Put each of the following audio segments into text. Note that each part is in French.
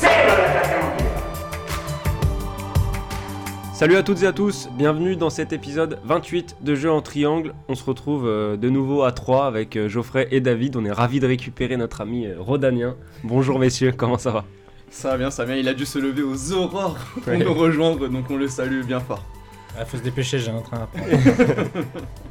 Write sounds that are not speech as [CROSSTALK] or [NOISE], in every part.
c'est le l'attaquant. Salut à toutes et à tous, bienvenue dans cet épisode 28 de Jeux en Triangle. On se retrouve euh, de nouveau à 3 avec euh, Geoffrey et David. On est ravis de récupérer notre ami euh, Rodanien. Bonjour messieurs, comment ça va? Ça va bien, ça va bien. Il a dû se lever aux aurores pour Ouais. nous rejoindre, donc on le salue bien fort. Ah, faut se dépêcher, j'ai un train à prendre. [LAUGHS]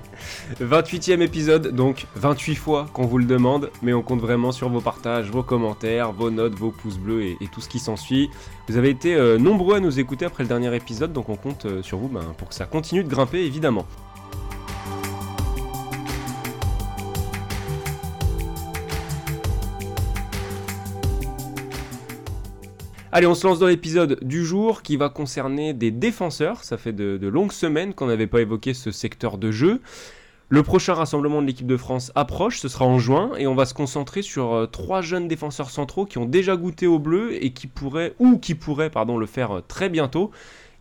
28e épisode, donc 28 fois qu'on vous le demande, mais on compte vraiment sur vos partages, vos commentaires, vos notes, vos pouces bleus et, tout ce qui s'ensuit. Vous avez été euh, nombreux à nous écouter après le dernier épisode, donc on compte euh, sur vous ben, pour que ça continue de grimper évidemment. Allez, on se lance dans l'épisode du jour qui va concerner des défenseurs. Ça fait de longues semaines qu'on n'avait pas évoqué ce secteur de jeu. Le prochain rassemblement de l'équipe de France approche, ce sera en juin, et on va se concentrer sur euh, trois jeunes défenseurs centraux qui ont déjà goûté au bleu et qui pourraient, ou qui pourraient, pardon, le faire euh, très bientôt.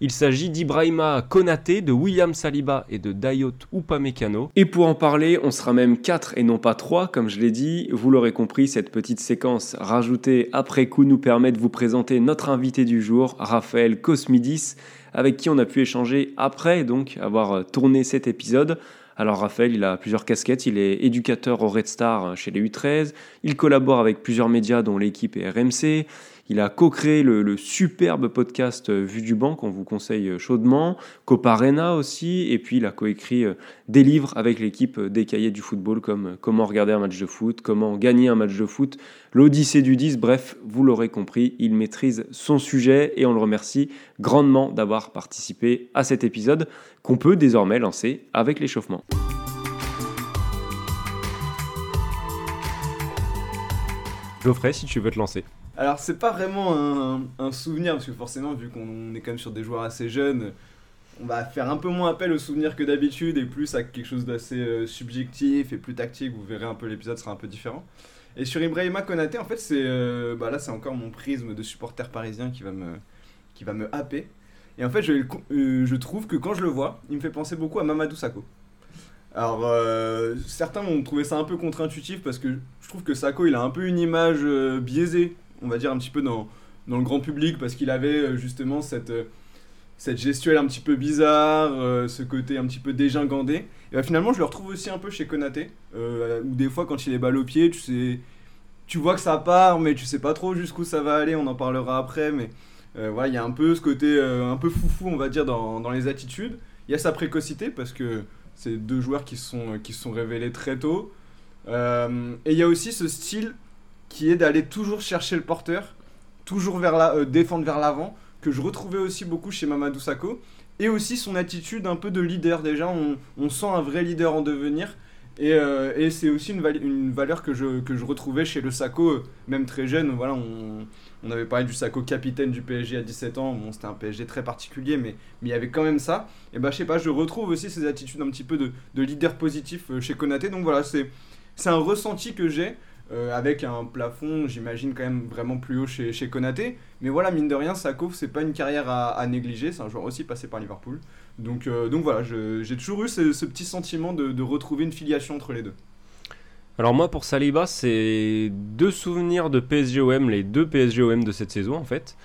Il s'agit d'Ibrahima Konaté, de William Saliba et de Dayot Upamecano. Et pour en parler, on sera même 4 et non pas 3, comme je l'ai dit. Vous l'aurez compris, cette petite séquence rajoutée après coup nous permet de vous présenter notre invité du jour, Raphaël Cosmidis, avec qui on a pu échanger après donc avoir euh, tourné cet épisode. Alors Raphaël, il a plusieurs casquettes, il est éducateur au Red Star chez les U13, il collabore avec plusieurs médias dont l'équipe et RMC, il a co-créé le, superbe podcast euh, Vue du banc qu'on vous conseille euh, chaudement, Coparena aussi, et puis il a coécrit euh, des livres avec l'équipe des cahiers du football comme Comment regarder un match de foot, Comment gagner un match de foot, L'Odyssée du 10, bref, vous l'aurez compris, il maîtrise son sujet et on le remercie grandement d'avoir participé à cet épisode qu'on peut désormais lancer avec l'échauffement. Geoffrey, si tu veux te lancer. Alors, c'est pas vraiment un, souvenir, parce que forcément, vu qu'on est quand même sur des joueurs assez jeunes, on va faire un peu moins appel aux souvenirs que d'habitude et plus à quelque chose d'assez euh, subjectif et plus tactique. Vous verrez un peu, l'épisode sera un peu différent. Et sur Ibrahima Konaté, en fait, c'est euh, bah là, c'est encore mon prisme de supporter parisien qui va me, qui va me happer. Et en fait, je, euh, je trouve que quand je le vois, il me fait penser beaucoup à Mamadou Sakho. Alors, certains vont trouver ça un peu contre-intuitif parce que je trouve que Sakho, il a un peu une image biaisée, on va dire un petit peu dans, dans le grand public, parce qu'il avait euh, justement cette, euh, cette gestuelle un petit peu bizarre, euh, ce côté un petit peu dégingandé. Et bah, finalement, je le retrouve aussi un peu chez Konaté, euh, où des fois, quand il est balle au pied, tu sais, tu vois que ça part, mais tu sais pas trop jusqu'où ça va aller, on en parlera après, mais voilà, il y a un peu ce côté un peu foufou, on va dire, dans, dans les attitudes. Il y a sa précocité, parce que c'est deux joueurs qui se sont, qui sont révélés très tôt. Et il y a aussi ce style qui est d'aller toujours chercher le porteur, toujours vers la, euh, défendre vers l'avant, que je retrouvais aussi beaucoup chez Mamadou Sakho. Et aussi son attitude un peu de leader déjà, on, sent un vrai leader en devenir. Et, euh, c'est aussi une, val- une valeur que je, que je retrouvais chez le Sakho, euh, même très jeune. Voilà, on, avait parlé du Sakho capitaine du PSG à 17 ans. Bon, c'était un PSG très particulier, mais, il y avait quand même ça. Et bah, je sais pas, je retrouve aussi ces attitudes un petit peu de, de leader positif chez Konaté. Donc voilà, c'est un ressenti que j'ai. Euh, avec un plafond, j'imagine, quand même vraiment plus haut chez, chez Konaté. Mais voilà, mine de rien, Sakho, c'est pas une carrière à, négliger. C'est un joueur aussi passé par Liverpool. Donc, euh, donc voilà, j'ai toujours eu ce, petit sentiment de retrouver une filiation entre les deux. Alors moi pour Saliba, c'est deux souvenirs de PSGOM, les deux PSGOM de cette saison en fait.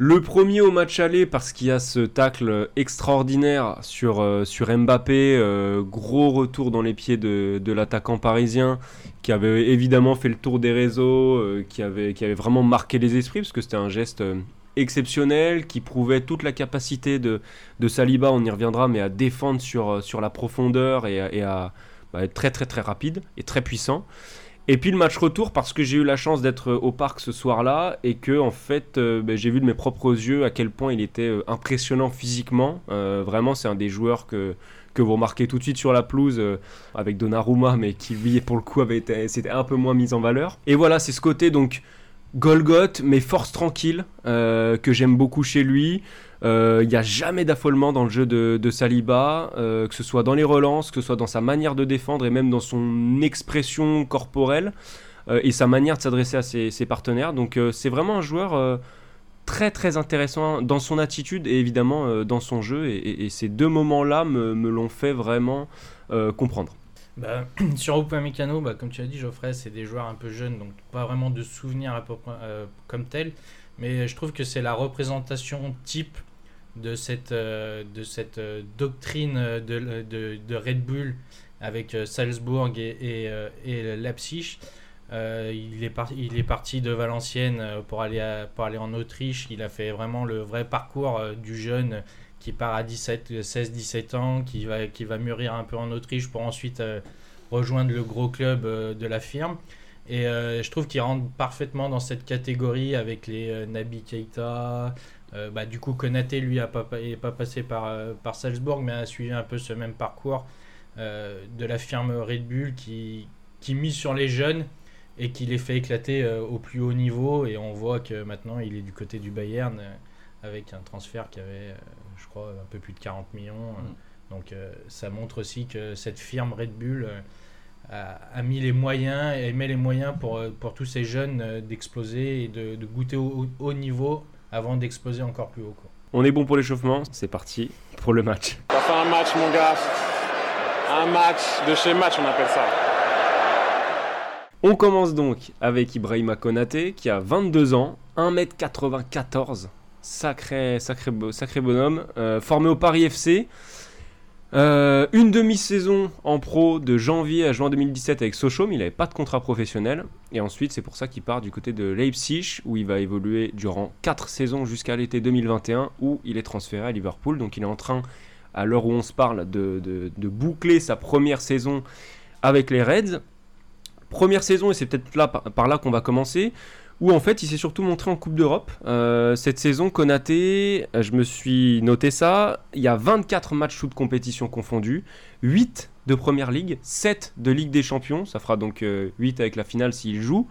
Le premier au match aller parce qu'il y a ce tacle extraordinaire sur, euh, Mbappé, euh, gros retour dans les pieds de, l'attaquant parisien qui avait évidemment fait le tour des réseaux, euh, qui, avait, vraiment marqué les esprits parce que c'était un geste exceptionnel qui prouvait toute la capacité de, de Saliba, on y reviendra, mais à défendre sur, la profondeur et, à- et à bah, être très très très rapide et très puissant. Et puis le match retour parce que j'ai eu la chance d'être au parc ce soir-là et que en fait euh, bah, j'ai vu de mes propres yeux à quel point il était euh, impressionnant physiquement. Euh, vraiment c'est un des joueurs que vous remarquez tout de suite sur la pelouse euh, avec Donnarumma mais qui lui pour le coup avait un peu moins mis en valeur. Et voilà c'est ce côté donc Golgoth, mais force tranquille, euh, que j'aime beaucoup chez lui. Euh, Il n'y a jamais d'affolement dans le jeu de, Saliba, euh, que ce soit dans les relances, que ce soit dans sa manière de défendre et même dans son expression corporelle euh, et sa manière de s'adresser à ses, partenaires. Donc euh, c'est vraiment un joueur euh, très très intéressant dans son attitude et évidemment euh, dans son jeu. Et, ces deux moments-là me, l'ont fait vraiment euh, comprendre. Bah, [CLEARS THROAT] sur Upamecano, bah, comme tu as dit, Geoffrey, c'est des joueurs un peu jeunes, donc pas vraiment de souvenirs à peu euh, comme tel. Mais je trouve que c'est la représentation type de cette, euh, de cette euh, doctrine de, de, Red Bull avec euh, Salzbourg et, et, Leipzig. Il, est il est parti de Valenciennes pour aller, pour aller en Autriche. Il a fait vraiment le vrai parcours du jeune qui part à 16-17 ans, qui va, qui va mûrir un peu en Autriche pour ensuite rejoindre le gros club de la firme. Et je trouve qu'il rentre parfaitement dans cette catégorie avec les Nabi Keita. Euh, bah, du coup, Konaté, lui, n'est pas, passé par, euh, par Salzbourg, mais a suivi un peu ce même parcours euh, de la firme Red Bull qui, qui mise sur les jeunes et qui les fait éclater euh, au plus haut niveau. Et on voit que maintenant, il est du côté du Bayern avec un transfert qui avait, je crois, un peu plus de 40 millions. euh. Donc ça montre aussi que cette firme Red Bull a, mis les moyens et met les moyens pour, pour tous ces jeunes d'exploser et de, de goûter au haut niveau avant d'exploser encore plus haut. Quoi. On est bon pour l'échauffement, c'est parti pour le match. Ça fait un match, mon gars. Un match de chez match, on appelle ça. On commence donc avec Ibrahima Konaté qui a 22 ans, 1m94, sacré, sacré, sacré bonhomme, euh, formé au Paris FC. Euh, une demi-saison en pro de janvier à juin 2017 avec Sochaux, mais il n'avait pas de contrat professionnel. Et ensuite, c'est pour ça qu'il part du côté de Leipzig, où il va évoluer durant 4 saisons jusqu'à l'été 2021, où il est transféré à Liverpool. Donc il est en train, à l'heure où on se parle, de, de- boucler sa première saison avec les Reds. Première saison, et c'est peut-être là, par là qu'on va commencer, où en fait il s'est surtout montré en Coupe d'Europe. Euh, cette saison, Konaté, euh, je me suis noté ça, il y a 24 matchs toutes compétitions confondues, 8 de Première Ligue, 7 de Ligue des Champions, ça fera donc euh, 8 avec la finale s'il joue.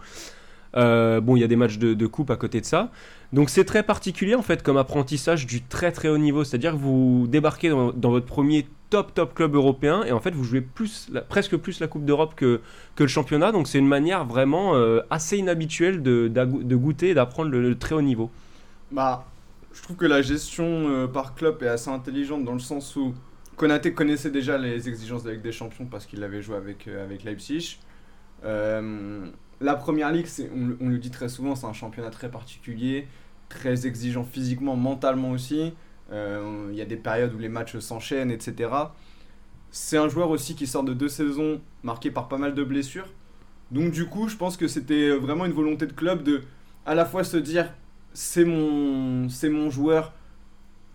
Euh, bon, il y a des matchs de, de coupe à côté de ça. Donc c'est très particulier en fait comme apprentissage du très très haut niveau. C'est-à-dire que vous débarquez dans, dans votre premier top top club européen et en fait vous jouez plus, presque plus la Coupe d'Europe que, que le championnat. Donc c'est une manière vraiment euh, assez inhabituelle de, de goûter et d'apprendre le, très haut niveau. Bah, je trouve que la gestion euh, par club est assez intelligente dans le sens où Konaté connaissait déjà les exigences de la Ligue des Champions parce qu'il l'avait joué avec, euh, avec Leipzig. La première ligue, on, on le dit très souvent, c'est un championnat très particulier, très exigeant physiquement, mentalement aussi. Euh, Il y a des périodes où les matchs s'enchaînent, etc. C'est un joueur aussi qui sort de deux saisons marquées par pas mal de blessures. Donc du coup, je pense que c'était vraiment une volonté de club de à la fois se dire c'est mon, c'est mon joueur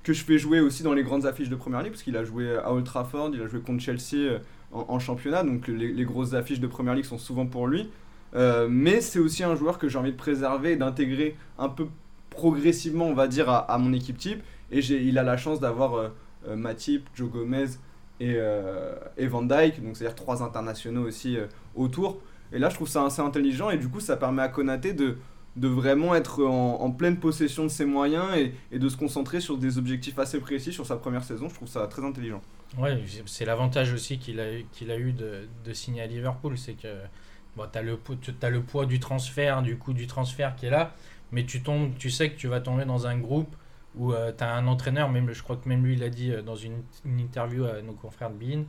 que je fais jouer aussi dans les grandes affiches de Première Ligue, parce qu'il a joué à Old Trafford, il a joué contre Chelsea euh, en, championnat, donc les, grosses affiches de Première Ligue sont souvent pour lui. Euh, mais c'est aussi un joueur que j'ai envie de préserver et d'intégrer un peu progressivement, on va dire, à mon équipe type. Et il a la chance d'avoir euh, euh, Matip, Joe Gomez et, euh, et Van Dyke, donc c'est-à-dire trois internationaux aussi autour. Et là, je trouve ça assez intelligent et du coup, ça permet à Konaté de, de vraiment être en, pleine possession de ses moyens et, de se concentrer sur des objectifs assez précis sur sa première saison. Je trouve ça très intelligent. Ouais, c'est l'avantage aussi qu'il a, qu'il a eu de, de signer à Liverpool, c'est que bon, tu as, le poids du transfert, du coût du transfert qui est là, mais tu, tombes, tu sais que tu vas tomber dans un groupe où tu as un entraîneur, même, je crois que même lui il a dit euh, dans une, une interview à nos confrères de Bein,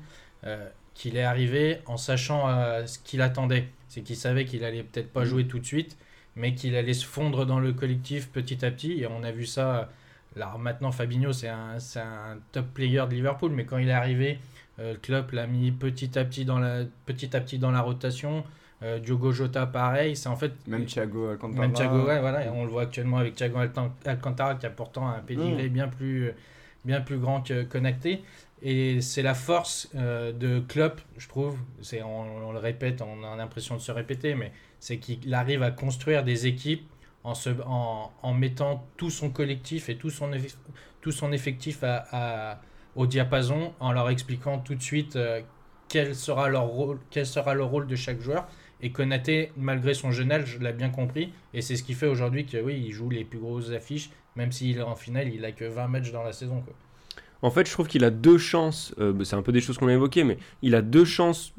euh, qu'il est arrivé en sachant euh, ce qu'il attendait. C'est qu'il savait qu'il allait peut-être pas jouer tout de suite, mais qu'il allait se fondre dans le collectif petit à petit, et on a vu ça. Là, maintenant, Fabinho, c'est un, un top player de Liverpool, mais quand il est arrivé, euh, Klopp l'a mis petit à petit dans la, petit à petit dans la rotation. Euh, Diogo Jota, pareil. C'est en fait. Même Thiago Alcantara. Même Thiago, ouais, voilà. Et on le voit actuellement avec Thiago Alcantara, qui a pourtant un pédigré bien, plus, bien plus grand que connecté. Et c'est la force euh, de Klopp, je trouve. C'est, on, on le répète, on a l'impression de se répéter, mais c'est qu'il arrive à construire des équipes en, se, en, en mettant tout son collectif et tout son, tout son effectif à, à- au diapason, en leur expliquant tout de suite euh, quel, sera leur rôle, quel sera le rôle de chaque joueur. Et Konaté, malgré son jeune âge, l'a bien compris. Et c'est ce qui fait aujourd'hui que oui, il joue les plus grosses affiches, même s'il est en finale, il a que 20 matchs dans la saison. Quoi. En fait, je trouve qu'il a deux chances, euh, c'est un peu des choses qu'on a évoquées, mais il a deux chances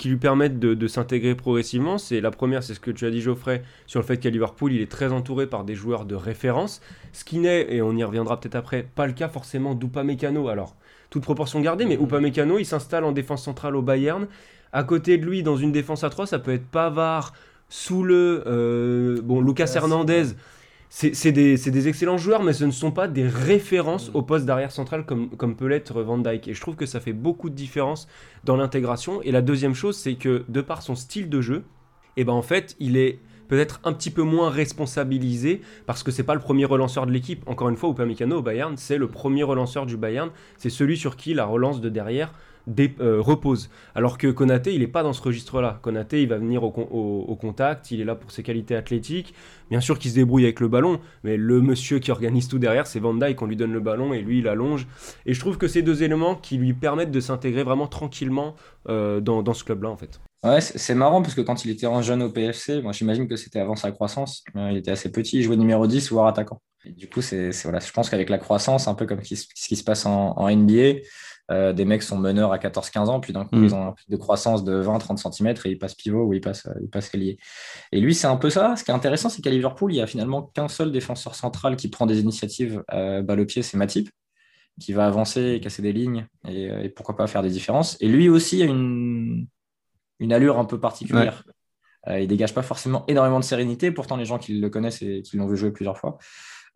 qui lui permettent de, s'intégrer progressivement. C'est la première, c'est ce que tu as dit Geoffrey sur le fait qu'à Liverpool, il est très entouré par des joueurs de référence, ce qui n'est, et on y reviendra peut-être après, pas le cas forcément d'Upamecano. Alors, toute proportion gardée, mais Upamecano, il s'installe en défense centrale au Bayern. À côté de lui, dans une défense à 3, ça peut être Pavard, Soule, euh, bon, Lucas Hernandez c'est des, excellents joueurs, mais ce ne sont pas des références au poste d'arrière central comme, comme peut l'être Van Dyke. Et je trouve que ça fait beaucoup de différence dans l'intégration. Et la deuxième chose, c'est que de par son style de jeu, et eh ben en fait, il est peut-être un petit peu moins responsabilisé parce que c'est pas le premier relanceur de l'équipe. Encore une fois, Upamecano au Bayern, c'est le premier relanceur du Bayern. C'est celui sur qui la relance de derrière euh, repose. Alors que Konaté, il n'est pas dans ce registre-là. Konaté, il va venir au, contact, il est là pour ses qualités athlétiques. Bien sûr qu'il se débrouille avec le ballon, mais le monsieur qui organise tout derrière, c'est Van Dyke. On lui donne le ballon et lui, il allonge. Et je trouve que ces deux éléments qui lui permettent de s'intégrer vraiment tranquillement euh, dans, ce club-là, en fait. Ouais, c'est marrant parce que quand il était en jeune au PFC, moi j'imagine que c'était avant sa croissance, il était assez petit, il jouait numéro 10 voire attaquant. Et du coup, c'est voilà, je pense qu'avec la croissance, un peu comme ce qui se passe en NBA, euh, des mecs sont meneurs à 14-15 ans, puis d'un coup, mm. ils ont un de croissance de 20-30 cm et ils passent pivot ou ils passent, ils passent. Et lui, c'est un peu ça. Ce qui est intéressant, c'est qu'à Liverpool, il n'y a finalement qu'un seul défenseur central qui prend des initiatives euh, balle au pied, c'est Matip, qui va avancer, casser des lignes et, pourquoi pas faire des différences. Et lui aussi a une, une allure un peu particulière. Euh, il dégage pas forcément énormément de sérénité, pourtant les gens qui le connaissent et qui l'ont vu jouer plusieurs fois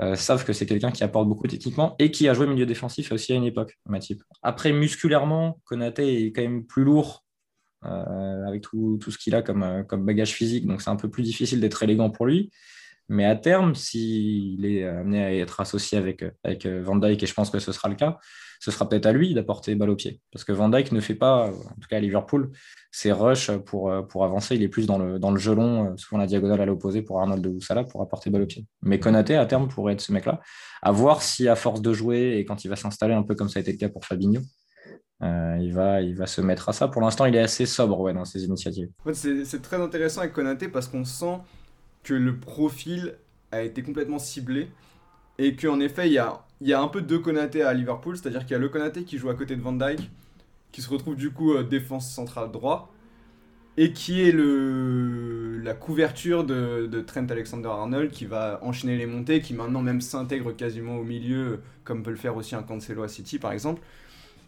euh, savent que c'est quelqu'un qui apporte beaucoup techniquement et qui a joué milieu défensif aussi à une époque. Après, musculairement, Konaté est quand même plus lourd euh, avec tout, tout ce qu'il a comme, euh, comme bagage physique, donc c'est un peu plus difficile d'être élégant pour lui. Mais à terme, s'il est amené à être associé avec, avec Van Dyke, et je pense que ce sera le cas, ce sera peut-être à lui d'apporter balle au pied. Parce que Van Dyke ne fait pas, en tout cas à Liverpool, ses rushs pour, pour avancer. Il est plus dans le, dans le gelon, souvent la diagonale à l'opposé pour Arnold ou Salah pour apporter balle au pied. Mais Konaté, à terme, pourrait être ce mec-là. À voir si, à force de jouer et quand il va s'installer, un peu comme ça a été le cas pour Fabinho, euh, il, va, il va se mettre à ça. Pour l'instant, il est assez sobre ouais, dans ses initiatives. c'est très intéressant avec Konaté parce qu'on sent que le profil a été complètement ciblé et qu'en effet, il y a, y a un peu deux Konaté à Liverpool, c'est-à-dire qu'il y a le Konaté qui joue à côté de Van Dyke, qui se retrouve du coup euh, défense centrale droit, et qui est le, la couverture de, Trent Alexander-Arnold, qui va enchaîner les montées, qui maintenant même s'intègre quasiment au milieu, comme peut le faire aussi un Cancelo à City par exemple.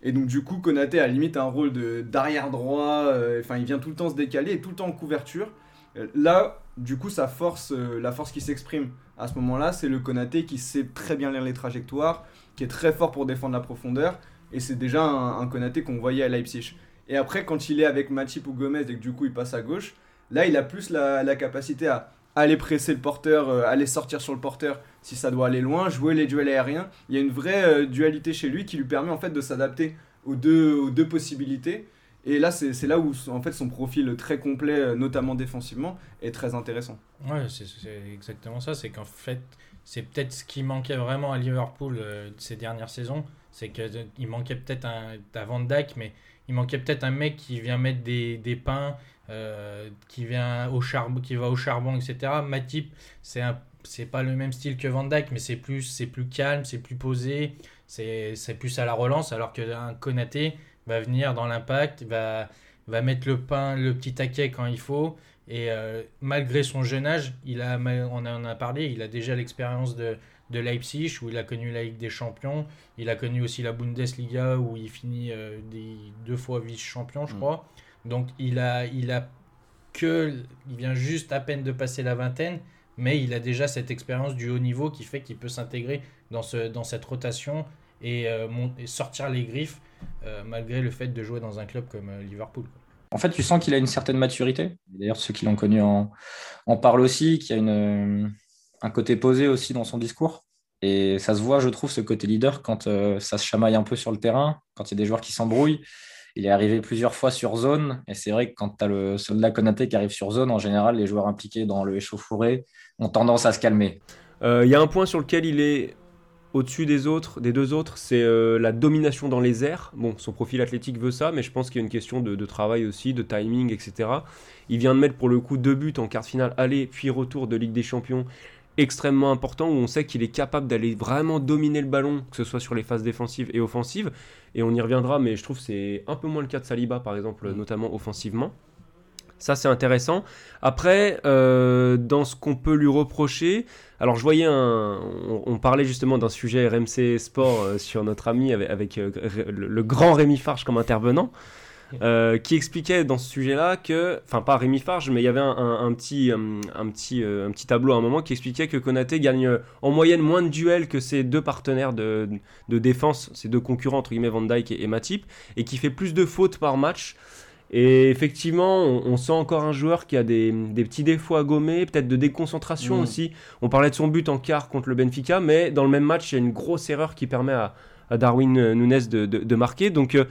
Et donc du coup, Konaté a limite un rôle d'arrière droit, euh, enfin il vient tout le temps se décaler tout le temps en couverture. Euh, là, du coup, sa force, euh, la force qui s'exprime à ce moment-là, c'est le Konaté qui sait très bien lire les trajectoires, qui est très fort pour défendre la profondeur, et c'est déjà un, Konaté qu'on voyait à Leipzig. Et après, quand il est avec Matip ou Gomez et que du coup il passe à gauche, là il a plus la, capacité à aller presser le porteur, euh, aller sortir sur le porteur si ça doit aller loin, jouer les duels aériens. Il y a une vraie dualité chez lui qui lui permet en fait de s'adapter aux deux, aux deux possibilités et là, c'est là où en fait son profil très complet, euh, notamment défensivement, est très intéressant. Ouais, c'est exactement ça. C'est qu'en fait, c'est peut-être ce qui manquait vraiment à Liverpool euh, ces dernières saisons. C'est qu'il euh, manquait peut-être un, un Van Dijk, mais il manquait peut-être un mec qui vient mettre des, pains, qui, vient au qui va au charbon, etc. Matip, c'est c'est pas le même style que Van Dijk, mais c'est plus, plus calme, c'est plus posé, c'est plus à la relance, alors qu'un Konaté, va venir dans l'impact, va, va mettre le pain, le petit taquet quand il faut. Et euh, malgré son jeune âge, il a, on en a parlé, il a déjà l'expérience de, de Leipzig où il a connu la Ligue des Champions. Il a connu aussi la Bundesliga où il finit euh, des, deux fois vice-champion, je mm. crois. Donc il a, il a que, il vient juste à peine de passer la vingtaine, mais il a déjà cette expérience du haut niveau qui fait qu'il peut s'intégrer dans, ce, dans cette rotation et, euh, et sortir les griffes euh, malgré le fait de jouer dans un club comme euh, Liverpool. En fait, tu sens qu'il a une certaine maturité. D'ailleurs, ceux qui l'ont connu en, en, parlent aussi, qu'il y a une, un côté posé aussi dans son discours. Et ça se voit, je trouve, ce côté leader quand ça se chamaille un peu sur le terrain, quand il y a des joueurs qui s'embrouillent. Il est arrivé plusieurs fois sur zone. Et c'est vrai que quand tu as le soldat Konaté qui arrive sur zone, en général, les joueurs impliqués dans le échauffouré ont tendance à se calmer. Il y a un point sur lequel il est au-dessus des autres, des deux autres, c'est euh, la domination dans les airs. Bon, son profil athlétique veut ça, mais je pense qu'il y a une question de, de travail aussi, de timing, etc. Il vient de mettre pour le coup deux buts en quart de finale aller puis retour de Ligue des Champions extrêmement important où on sait qu'il est capable d'aller vraiment dominer le ballon, que ce soit sur les phases défensives et offensives. Et on y reviendra, mais je trouve que c'est un peu moins le cas de Saliba, par exemple, notamment offensivement. Ça, c'est intéressant. Après, euh, dans ce qu'on peut lui reprocher, alors je voyais un. On, on parlait justement d'un sujet RMC Sport euh, sur notre ami avec, avec, euh, le, le grand Rémi Farge comme intervenant. Qui expliquait dans ce sujet-là que, enfin pas Rémi Farge, mais il y avait un, un- un petit, un, petit, un petit tableau à un moment qui expliquait que Konaté gagne en moyenne moins de duels que ses deux partenaires de, de défense, ses deux concurrents entre guillemets Van Dijk et, et Matip, et qui fait plus de fautes par match. Et effectivement, on, on sent encore un joueur qui a des, des petits défauts à gommer, peut-être de déconcentration Mm. aussi. On parlait de son but en quart contre le Benfica, mais dans le même match, il y a une grosse erreur qui permet à, à Darwin Nunes de, de- de marquer. Donc euh,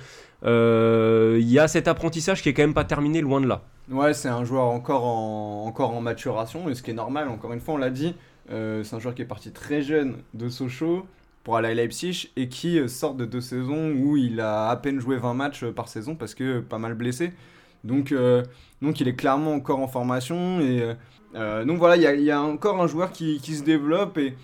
euh, il y a cet apprentissage qui est quand même pas terminé, loin de là. Ouais, c'est un joueur encore en, encore en maturation, et ce qui est normal, encore une fois, on l'a dit, euh, c'est un joueur qui est parti très jeune de Sochaux pour aller à Leipzig et qui sort de deux saisons où il a à peine joué 20 matchs par saison parce que pas mal blessé. Donc, euh, donc il est clairement encore en formation. Et, euh, euh, donc voilà, il y a, encore un joueur qui, qui se développe. Et,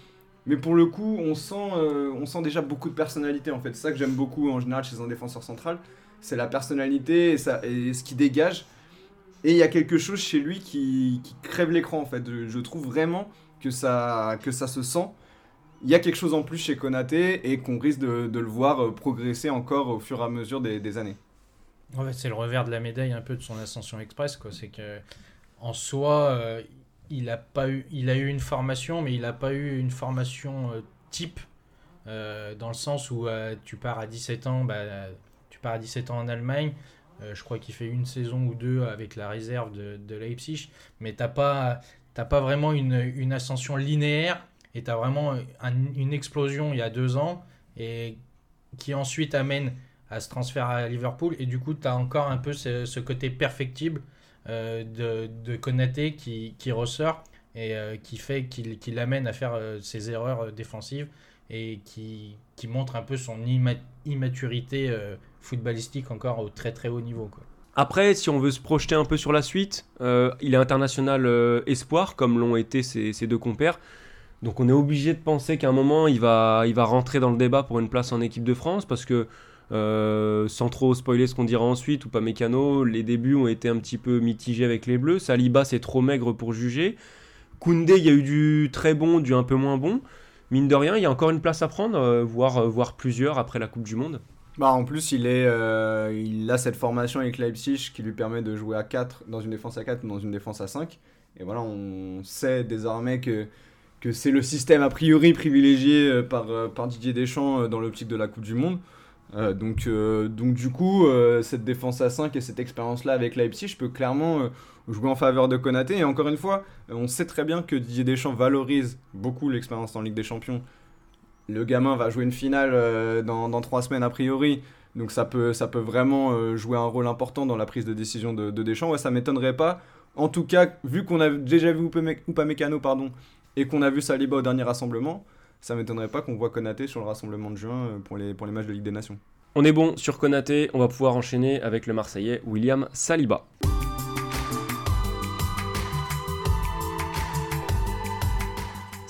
mais pour le coup, on sent, on sent déjà beaucoup de personnalité en fait. C'est ça que j'aime beaucoup en général chez un défenseur central. C'est la personnalité et, ça, et ce qui dégage. Et il y a quelque chose chez lui qui, qui crève l'écran en fait. Je, je trouve vraiment que ça, que ça se sent. Il y a quelque chose en plus chez Konaté et qu'on risque de, le voir euh, progresser encore au fur et à mesure des, années. En fait, c'est le revers de la médaille un peu de son ascension express, quoi. C'est que en soi, euh, il a pas eu, il a eu une formation, mais il n'a pas eu une formation euh, type dans le sens où tu pars à 17 ans, bah, tu pars à 17 ans en Allemagne. je crois qu'il fait une saison ou deux avec la réserve de, Leipzig, mais t'as pas, t'as pas vraiment une ascension linéaire et tu as vraiment un- une explosion il y a deux ans et qui ensuite amène à ce transfert à Liverpool. Et du coup, tu as encore un peu ce, côté perfectible euh, de, de Konaté qui, qui ressort et euh, qui fait qu'il qu'il l'amène à faire euh, ses erreurs défensives et qui, qui montre un peu son imma- immaturité footballistique encore au très très haut niveau. Quoi. Après, si on veut se projeter un peu sur la suite, il est international espoir, comme l'ont été ses, ses deux compères. Donc on est obligé de penser qu'à un moment, il va, il va rentrer dans le débat pour une place en équipe de France, parce que, euh, sans trop spoiler ce qu'on dira ensuite, ou pas mécano, les débuts ont été un petit peu mitigés avec les Bleus. Saliba, c'est trop maigre pour juger. Koundé, il y a eu du très bon, du un peu moins bon. Mine de rien, il y a encore une place à prendre, euh, voire, euh, voire plusieurs après la Coupe du Monde. Bah, en plus, il, est, il a cette formation avec Leipzig qui lui permet de jouer à 4 dans une défense à 4 ou dans une défense à 5. Et voilà, on sait désormais que, que c'est le système a priori privilégié euh, par, euh, par Didier Deschamps euh, dans l'optique de la Coupe du Monde. Donc, donc du coup, cette défense à 5 et cette expérience-là avec Leipzig peut clairement euh, jouer en faveur de Konaté. Et encore une fois, on sait très bien que Didier Deschamps valorise beaucoup l'expérience en Ligue des Champions. Le gamin va jouer une finale dans, dans trois semaines a priori. Donc ça peut, ça peut vraiment jouer un rôle important dans la prise de décision de, de Deschamps. Ouais, ça m'étonnerait pas. En tout cas, vu qu'on a déjà vu Upamecano pardon, et qu'on a vu Saliba au dernier rassemblement, ça m'étonnerait pas qu'on voit Konaté sur le rassemblement de juin euh, pour les, pour les matchs de Ligue des Nations. On est bon sur Konaté, on va pouvoir enchaîner avec le Marseillais William Saliba.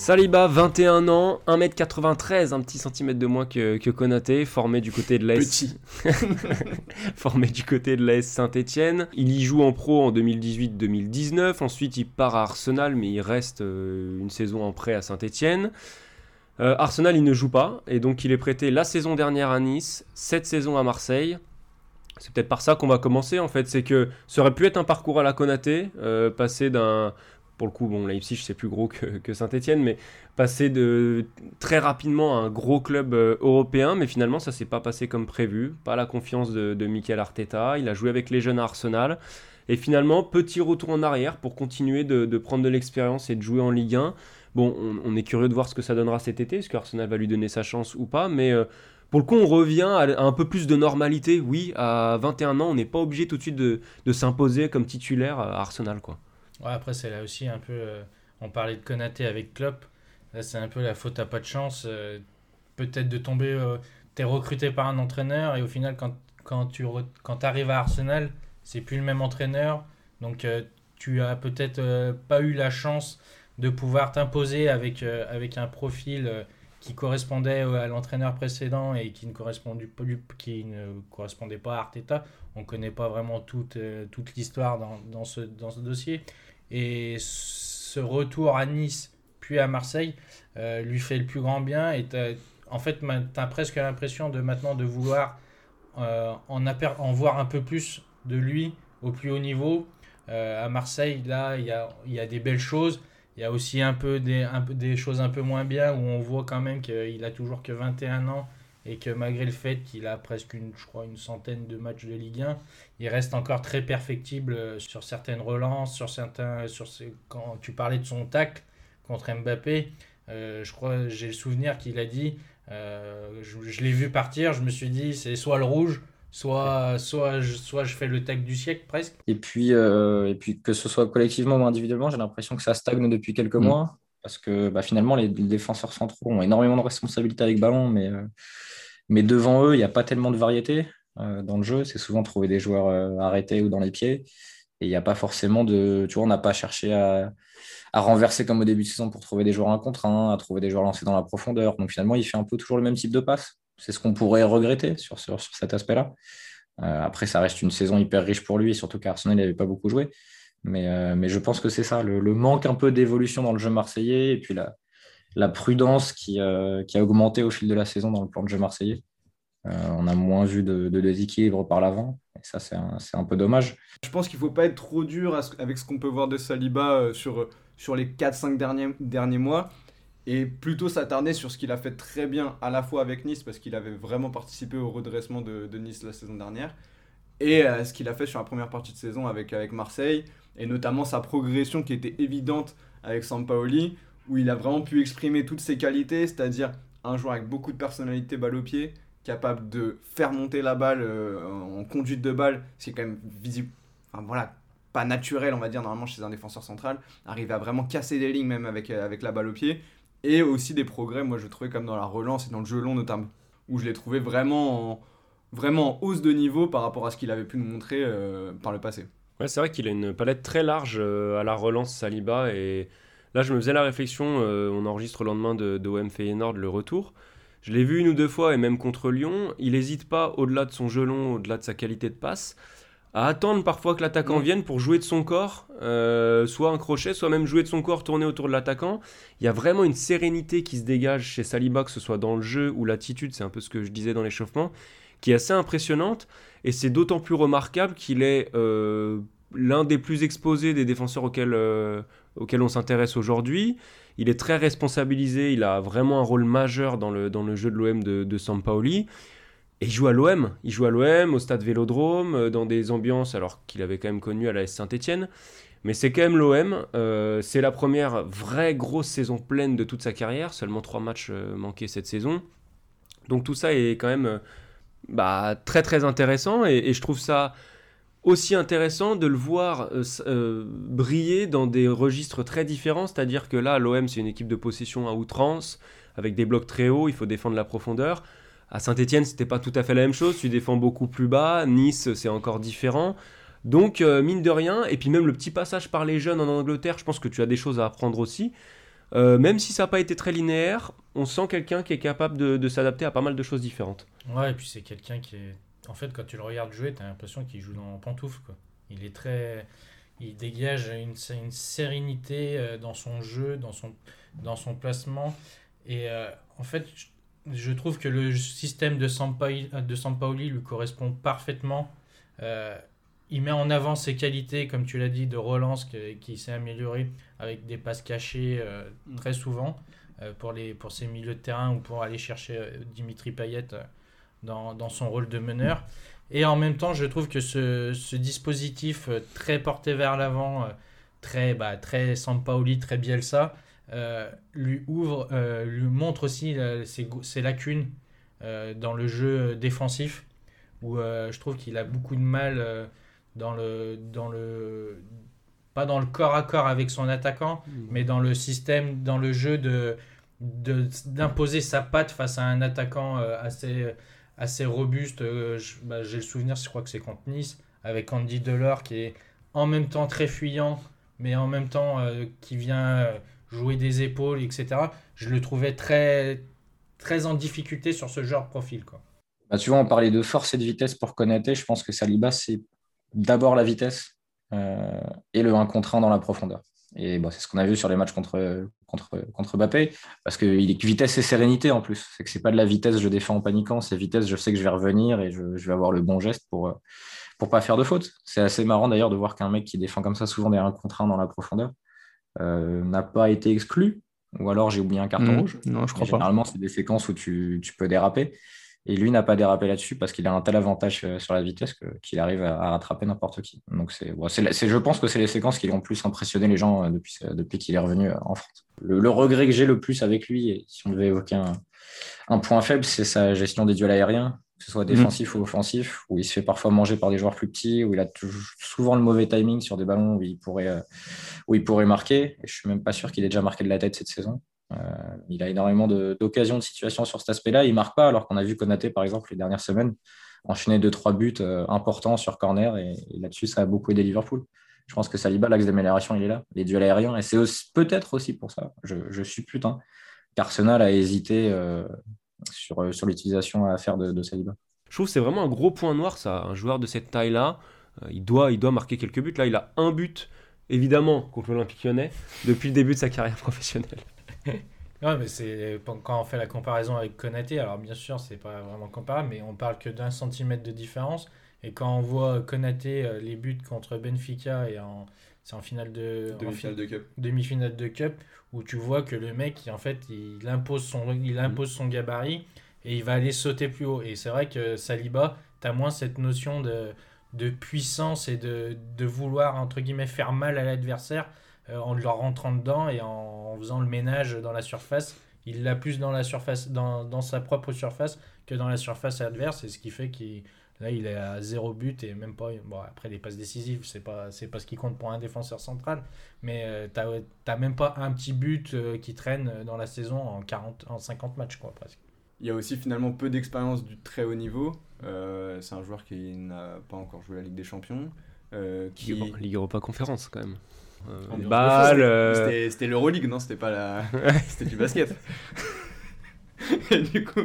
Saliba, 21 ans, 1m93, un petit centimètre de moins que, que Konaté, formé du côté de l'AS Petit. [LAUGHS] formé du côté de l'AS Saint-Etienne. Il y joue en pro en 2018-2019, ensuite il part à Arsenal, mais il reste euh, une saison en prêt à Saint-Etienne. Euh, Arsenal, il ne joue pas, et donc il est prêté la saison dernière à Nice, cette saison à Marseille. C'est peut-être par ça qu'on va commencer en fait, c'est que ça aurait pu être un parcours à la Konaté, euh, passer d'un... Pour le coup, bon, Leipzig c'est plus gros que, Saint-Etienne, mais passer de très rapidement à un gros club euh, européen, mais finalement ça s'est pas passé comme prévu, pas la confiance de, Mikel Arteta, il a joué avec les jeunes à Arsenal, et finalement petit retour en arrière pour continuer de, prendre de l'expérience et de jouer en Ligue 1. Bon, on, est curieux de voir ce que ça donnera cet été, est-ce que Arsenal va lui donner sa chance ou pas, mais euh, pour le coup on revient à, un peu plus de normalité, oui, à 21 ans on n'est pas obligé tout de suite de s'imposer comme titulaire à Arsenal, quoi. Après, c'est là aussi un peu. euh, on parlait de Konaté avec Klopp. Là, c'est un peu la faute à pas de chance. euh, peut-être de tomber. tu es recruté par un entraîneur et au final, quand, quand tu quand arrives à Arsenal, c'est plus le même entraîneur. Donc, tu as peut-être pas eu la chance de pouvoir t'imposer avec, avec un profil qui correspondait à l'entraîneur précédent et qui ne, correspondait, qui ne correspondait pas à Arteta. On ne connaît pas vraiment toute, euh, toute l'histoire dans, dans, ce, dans ce dossier. Et ce retour à Nice puis à Marseille euh, lui fait le plus grand bien. Et en fait, tu as presque l'impression de maintenant de vouloir euh, en, voir un peu plus de lui au plus haut niveau. à Marseille, là, il y a, y a des belles choses. Il y a aussi un peu des, un peu des choses un peu moins bien où on voit quand même qu'il a toujours que 21 ans et que malgré le fait qu'il a presque une, je crois, une centaine de matchs de Ligue 1, il reste encore très perfectible euh, sur certaines relances, sur certains, sur quand tu parlais de son tacle contre Mbappé, euh, je crois, j'ai le souvenir qu'il a dit, euh, je, je l'ai vu partir, je me suis dit c'est soit le rouge, soit, soit, je, soit je fais le tag du siècle presque. Et puis, euh, et puis que ce soit collectivement ou individuellement, j'ai l'impression que ça stagne depuis quelques mm. mois. Parce que bah, finalement, les, défenseurs centraux ont énormément de responsabilités avec ballon, mais, euh, mais devant eux, il n'y a pas tellement de variété euh, dans le jeu. C'est souvent trouver des joueurs arrêtés ou dans les pieds. Et il n'y a pas forcément de. Tu vois, on n'a pas cherché à, à, renverser comme au début de saison pour trouver des joueurs un contre un, à trouver des joueurs lancés dans la profondeur. Donc finalement, il fait un peu toujours le même type de passe. C'est ce qu'on pourrait regretter sur, sur, cet aspect-là. Euh, après, ça reste une saison hyper riche pour lui, surtout qu'Arsenal n'avait pas beaucoup joué. Mais, euh, mais je pense que c'est ça, le, manque un peu d'évolution dans le jeu marseillais et puis la, la prudence qui, euh, qui, a augmenté au fil de la saison dans le plan de jeu marseillais. on a moins vu de, de déséquilibre par l'avant. Et ça, c'est un, peu dommage. Je pense qu'il ne faut pas être trop dur avec ce qu'on peut voir de Saliba sur, sur les 4-5 derniers, mois et plutôt s'attarder sur ce qu'il a fait très bien à la fois avec Nice parce qu'il avait vraiment participé au redressement de, Nice la saison dernière et euh, ce qu'il a fait sur la première partie de saison avec, avec Marseille et notamment sa progression qui était évidente avec Sampaoli où il a vraiment pu exprimer toutes ses qualités c'est-à-dire un joueur avec beaucoup de personnalité balle au pied capable de faire monter la balle euh, en conduite de balle ce qui est quand même visible enfin voilà pas naturel on va dire normalement chez un défenseur central arriver à vraiment casser des lignes même avec, euh, avec la balle au pied et aussi des progrès, moi je trouvais comme dans la relance et dans le jeu long notamment, où je l'ai trouvé vraiment en, vraiment en hausse de niveau par rapport à ce qu'il avait pu nous montrer euh, par le passé. Ouais, c'est vrai qu'il a une palette très large à la relance Saliba et là je me faisais la réflexion, euh, on enregistre le lendemain de, de OM Feyenoord le retour. Je l'ai vu une ou deux fois et même contre Lyon, il n'hésite pas au-delà de son jeu long, au-delà de sa qualité de passe, à attendre parfois que l'attaquant mm. vienne pour jouer de son corps, euh, soit un crochet, soit même jouer de son corps, tourner autour de l'attaquant. Il y a vraiment une sérénité qui se dégage chez Saliba, que ce soit dans le jeu ou l'attitude, c'est un peu ce que je disais dans l'échauffement, qui est assez impressionnante. Et c'est d'autant plus remarquable qu'il est euh, l'un des plus exposés des défenseurs auxquels, euh, auxquels on s'intéresse aujourd'hui. Il est très responsabilisé, il a vraiment un rôle majeur dans le, dans le jeu de l'OM de, de Sampaoli. Et il joue à l'OM, il joue à l'OM, au stade Vélodrome, euh, dans des ambiances, alors qu'il avait quand même connu à la Saint-Etienne. Mais c'est quand même l'OM. Euh, c'est la première vraie grosse saison pleine de toute sa carrière. Seulement trois matchs manqués cette saison. Donc tout ça est quand même bah, très très intéressant. Et, je trouve ça aussi intéressant de le voir briller dans des registres très différents. C'est-à-dire que là, l'OM, c'est une équipe de possession à outrance, avec des blocs très hauts. Il faut défendre la profondeur. À Saint-Etienne, c'était pas tout à fait la même chose. Tu défends beaucoup plus bas. Nice, c'est encore différent. Donc, euh, mine de rien, et puis même le petit passage par les jeunes en Angleterre, je pense que tu as des choses à apprendre aussi. Euh, même si ça n'a pas été très linéaire, on sent quelqu'un qui est capable de, s'adapter à pas mal de choses différentes. Ouais, et puis c'est quelqu'un qui est. En fait, quand tu le regardes jouer, tu as l'impression qu'il joue dans pantoufle. Quoi. Il est très. Il dégage une, une sérénité euh, dans son jeu, dans son, dans son placement. Et en fait, je trouve que le système de Sampaoli, de Sampaoli lui correspond parfaitement. Euh, il met en avant ses qualités, comme tu l'as dit, de relance qui, s'est amélioré avec des passes cachées euh, mm. très souvent euh, pour, les, pour ses milieux de terrain ou pour aller chercher Dimitri Payet dans, dans, son rôle de meneur. Et en même temps, je trouve que ce, ce dispositif très porté vers l'avant, très, bah, très Sampaoli, très Bielsa, euh, lui ouvre, euh, lui montre aussi euh, ses, lacunes dans le jeu défensif, où je trouve qu'il a beaucoup de mal dans le, dans le, pas dans le corps à corps avec son attaquant, mmh. mais dans le système, dans le jeu de, de- d'imposer sa patte face à un attaquant euh, assez, assez robuste. Euh, bah, J'ai le souvenir, je crois que c'est contre Nice, avec Andy Delors qui est en même temps très fuyant, mais en même temps euh, qui vient euh, jouer des épaules, etc. Je le trouvais très, très en difficulté sur ce genre de profil. Quoi. Bah, tu vois, on parlait de force et de vitesse pour Konaté. Je pense que Saliba, c'est d'abord la vitesse et le 1 contre 1 dans la profondeur. Et bon, c'est ce qu'on a vu sur les matchs contre, contre, contre Mbappé, parce que il est vitesse et sérénité en plus. C'est que c'est pas de la vitesse, je défends en paniquant, c'est vitesse, je sais que je vais revenir et je, je vais avoir le bon geste pour pour pas faire de faute. C'est assez marrant d'ailleurs de voir qu'un mec qui défend comme ça souvent des 1 contre 1 dans la profondeur euh, n'a pas été exclu, ou alors j'ai oublié un carton Mmh, rouge. Non, je crois pas. généralement, c'est des séquences où tu, tu peux déraper. Et lui n'a pas dérapé là-dessus parce qu'il a un tel avantage euh, sur la vitesse qu'il arrive à, à rattraper n'importe qui. Donc, c'est, bon, c'est, c'est- je pense que c'est les séquences qui ont le plus impressionné les gens euh, depuis, depuis qu'il est revenu euh, en France. Le, le regret que j'ai le plus avec lui, et si on devait évoquer un, un point faible, c'est sa gestion des duels aériens, que ce soit défensif ou offensif, où il se fait parfois manger par des joueurs plus petits, où il a souvent le mauvais timing sur des ballons où il pourrait, euh, où il pourrait marquer. Et je suis même pas sûr qu'il ait déjà marqué de la tête cette saison. Euh, il a énormément de- d'occasions, de, situations sur cet aspect-là. Il marque pas, alors qu'on a vu Konaté, par exemple, les dernières semaines, enchaîner deux, trois buts euh, importants sur corner. Et, là-dessus, ça a beaucoup aidé Liverpool. Je pense que Saliba, l'axe d'amélioration, il est là. Les duels aériens. Et c'est peut-être aussi pour ça, je, je suppute, hein, qu'Arsenal a hésité euh, sur, l'utilisation à faire de, de Saliba. Je trouve que c'est vraiment un gros point noir, ça. Un joueur de cette taille-là, il, doit, il doit marquer quelques buts. Là, il a un but, évidemment, contre l'Olympique lyonnais, depuis le début de sa carrière professionnelle. [LAUGHS] Ouais, mais c'est quand on fait la comparaison avec Konaté, alors bien sûr, c'est pas vraiment comparable, mais on parle que d'un centimètre de différence. Et quand on voit Konaté, euh, les buts contre Benfica et en, c'est en finale de, Demi-finale fi- de Cup. demi-finale de Cup, où tu vois que le mec, en fait, il impose son, il impose son gabarit et il va aller sauter plus haut. Et c'est vrai que Saliba, tu as moins cette notion de, de puissance et de, de vouloir, entre guillemets, faire mal à l'adversaire en leur rentrant dedans et en, en faisant le ménage dans la surface. Il l'a plus dans la surface, dans, dans sa propre surface que dans la surface adverse, et ce qui fait qu'il là il est à zéro but et même pas bon après les passes décisives c'est pas c'est pas ce qui compte pour un défenseur central mais euh, t'as t'as même pas un petit but euh, qui traîne dans la saison en 40 en 50 matchs quoi presque Il y a aussi finalement peu d'expérience du très haut niveau. Euh, c'est un joueur qui n'a pas encore joué la Ligue des Champions. euh, qui... Ligue, Ligue Europa Conférence, quand même. Euh, Ambiance balles. fou, c'était- l'Euroleague, non C'était pas la. [LAUGHS] C'était du basket. [LAUGHS] et du coup,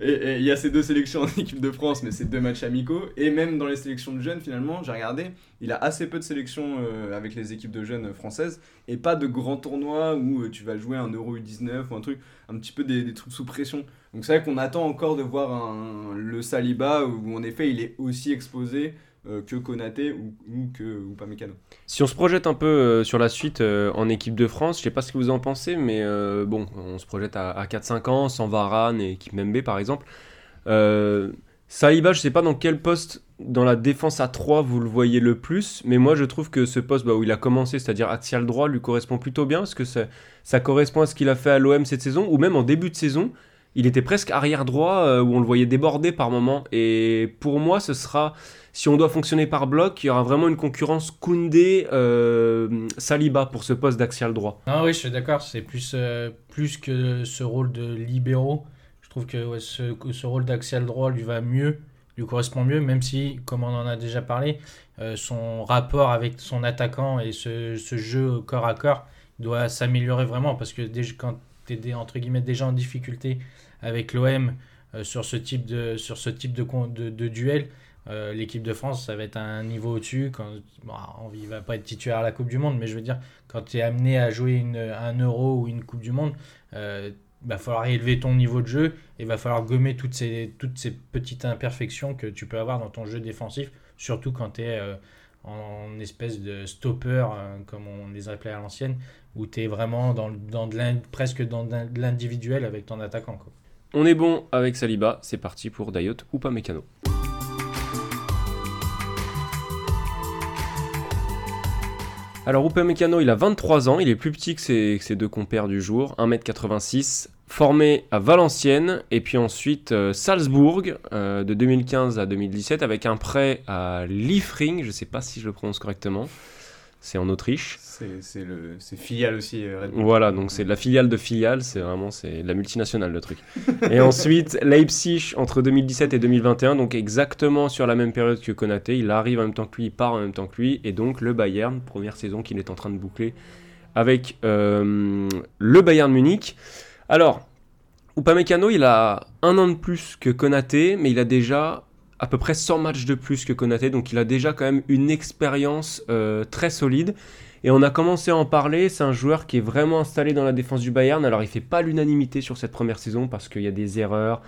et- il y a ces deux sélections en équipe de France, mais c'est deux matchs amicaux. Et même dans les sélections de jeunes, finalement, j'ai regardé, il a assez peu de sélections euh, avec les équipes de jeunes françaises et pas de grands tournois où euh, tu vas jouer un Euro U19 ou un truc, un petit peu des, des trucs sous pression. Donc c'est vrai qu'on attend encore de voir un, le Saliba où en effet il est aussi exposé que Konaté ou, ou que ou. Si on se projette un peu euh, sur la suite euh, en équipe de France, je sais pas ce que vous en pensez, mais euh, bon, on se projette à, à 4-5 ans, sans Varane et Kimpembe par exemple. Euh, Saliba, je sais pas dans quel poste dans la défense à 3 vous le voyez le plus, mais moi je trouve que ce poste bah, où il a commencé, c'est-à-dire axial droit, lui correspond plutôt bien, parce que ça, ça correspond à ce qu'il a fait à l'OM cette saison, ou même en début de saison, il était presque arrière droit, euh, où on le voyait déborder par moment. Et pour moi, ce sera, si on doit fonctionner par bloc, il y aura vraiment une concurrence Koundé-Saliba pour ce poste d'axial droit. Ah oui, je suis d'accord, c'est plus, euh, plus que ce rôle de libéraux. Je trouve que ce, ce rôle d'axial droit lui va mieux, lui correspond mieux, même si, comme on en a déjà parlé, euh, son rapport avec son attaquant et ce, ce jeu corps à corps doit s'améliorer vraiment parce que déjà, quand tu es entre guillemets déjà en difficulté avec l'OM euh, sur ce type de, sur de, duel, euh, l'équipe de France, ça va être un niveau au-dessus. Quand, bon, va pas être titulaire à la Coupe du Monde, mais je veux dire, quand tu es amené à jouer un Euro ou une Coupe du Monde, euh, va falloir élever ton niveau de jeu et va falloir gommer toutes ces, toutes ces petites imperfections que tu peux avoir dans ton jeu défensif, surtout quand tu es en espèce de stopper, euh, comme on les appelait à l'ancienne, où tu es vraiment dans, dans de presque dans de l'individuel avec ton attaquant. Quoi. On est bon avec Saliba, c'est parti pour Dayot ou pas Mécano. Alors Upamecano, il a 23 ans, il est plus petit que ses, que ses deux compères du jour, 1m86, formé à Valenciennes et puis ensuite euh, Salzbourg euh, de 2015 à 2017 avec un prêt à Liefering, je sais pas si je le prononce correctement. c'est en Autriche. C'est c'est le c'est filiale aussi. euh. Voilà, donc c'est de la filiale de filiale, c'est vraiment c'est la multinationale le truc. et [LAUGHS] ensuite Leipzig entre 2017 et 2021, donc exactement sur la même période que Konaté, il arrive en même temps que lui, il part en même temps que lui, et donc le Bayern, première saison qu'il est en train de boucler avec euh, le Bayern Munich. Alors, Upamecano, il a un an de plus que Konaté, mais il a déjà à peu près 100 matchs de plus que Konaté, donc il a déjà quand même une expérience euh, très solide. Et on a commencé à en parler, c'est un joueur qui est vraiment installé dans la défense du Bayern. Alors il fait pas l'unanimité sur cette première saison parce qu'il y a des erreurs,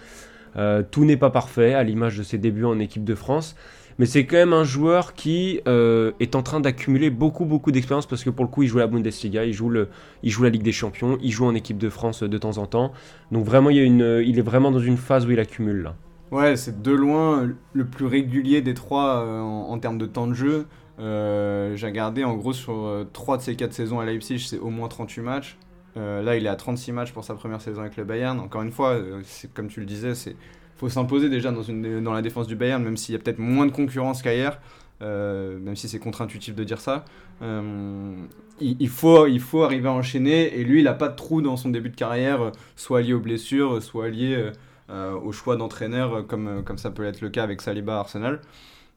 euh, tout n'est pas parfait à l'image de ses débuts en équipe de France. Mais c'est quand même un joueur qui euh, est en train d'accumuler beaucoup beaucoup d'expérience parce que pour le coup il joue la Bundesliga, il joue, le, il joue la Ligue des Champions, il joue en équipe de France de temps en temps. Donc vraiment une, il est vraiment dans une phase où il accumule là. Ouais, c'est de loin le plus régulier des trois euh, en, termes de temps de jeu. Euh, J'ai regardé en gros sur euh, 3 de ses 4 saisons à Leipzig, c'est au moins 38 matchs. Euh, là, il est à 36 matchs pour sa première saison avec le Bayern. Encore une fois, euh, comme tu le disais, c'est faut s'imposer déjà dans, la défense du Bayern, même s'il y a peut-être moins de concurrence qu'ailleurs, euh, même si c'est contre-intuitif de dire ça. Euh, il, faut, arriver à enchaîner, et lui, il n'a pas de trou dans son début de carrière, euh, soit lié aux blessures, soit lié euh, au choix d'entraîneur, comme, ça peut être le cas avec Saliba Arsenal.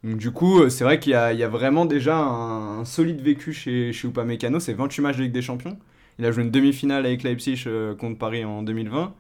Du coup, c'est vrai qu'il y, a- vraiment déjà un, solide vécu chez, chez Upamecano. C'est 28 matchs de Ligue des Champions. Il a joué une demi-finale avec Leipzig contre Paris en 2020.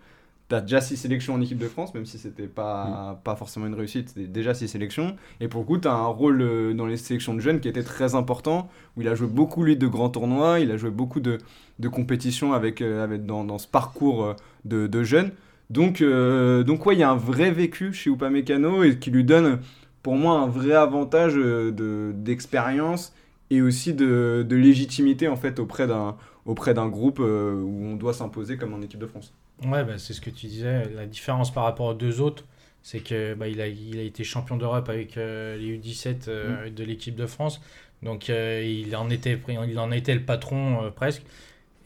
T'as déjà 6 sélections en équipe de France, même si c'était pas, pas forcément une réussite, c'était déjà 6 sélections. Et pour le coup, t'as un rôle euh, dans les sélections de jeunes qui était très important, où il a joué beaucoup, lui, de grands tournois, il a joué beaucoup de, de compétitions avec, euh, avec, dans, dans ce parcours euh, de, de jeunes. Donc, euh, donc ouais, il y a un vrai vécu chez Upamecano et qui lui donne, pour moi, un vrai avantage de- d'expérience et aussi de, de légitimité en fait auprès d'un auprès d'un groupe où on doit s'imposer comme en équipe de France. Ouais, bah, c'est ce que tu disais. La différence par rapport aux deux autres, c'est que bah, il, a, il a été champion d'Europe avec euh, les U17 euh, de l'équipe de France. Donc euh, il, en était, il en était le patron euh, presque.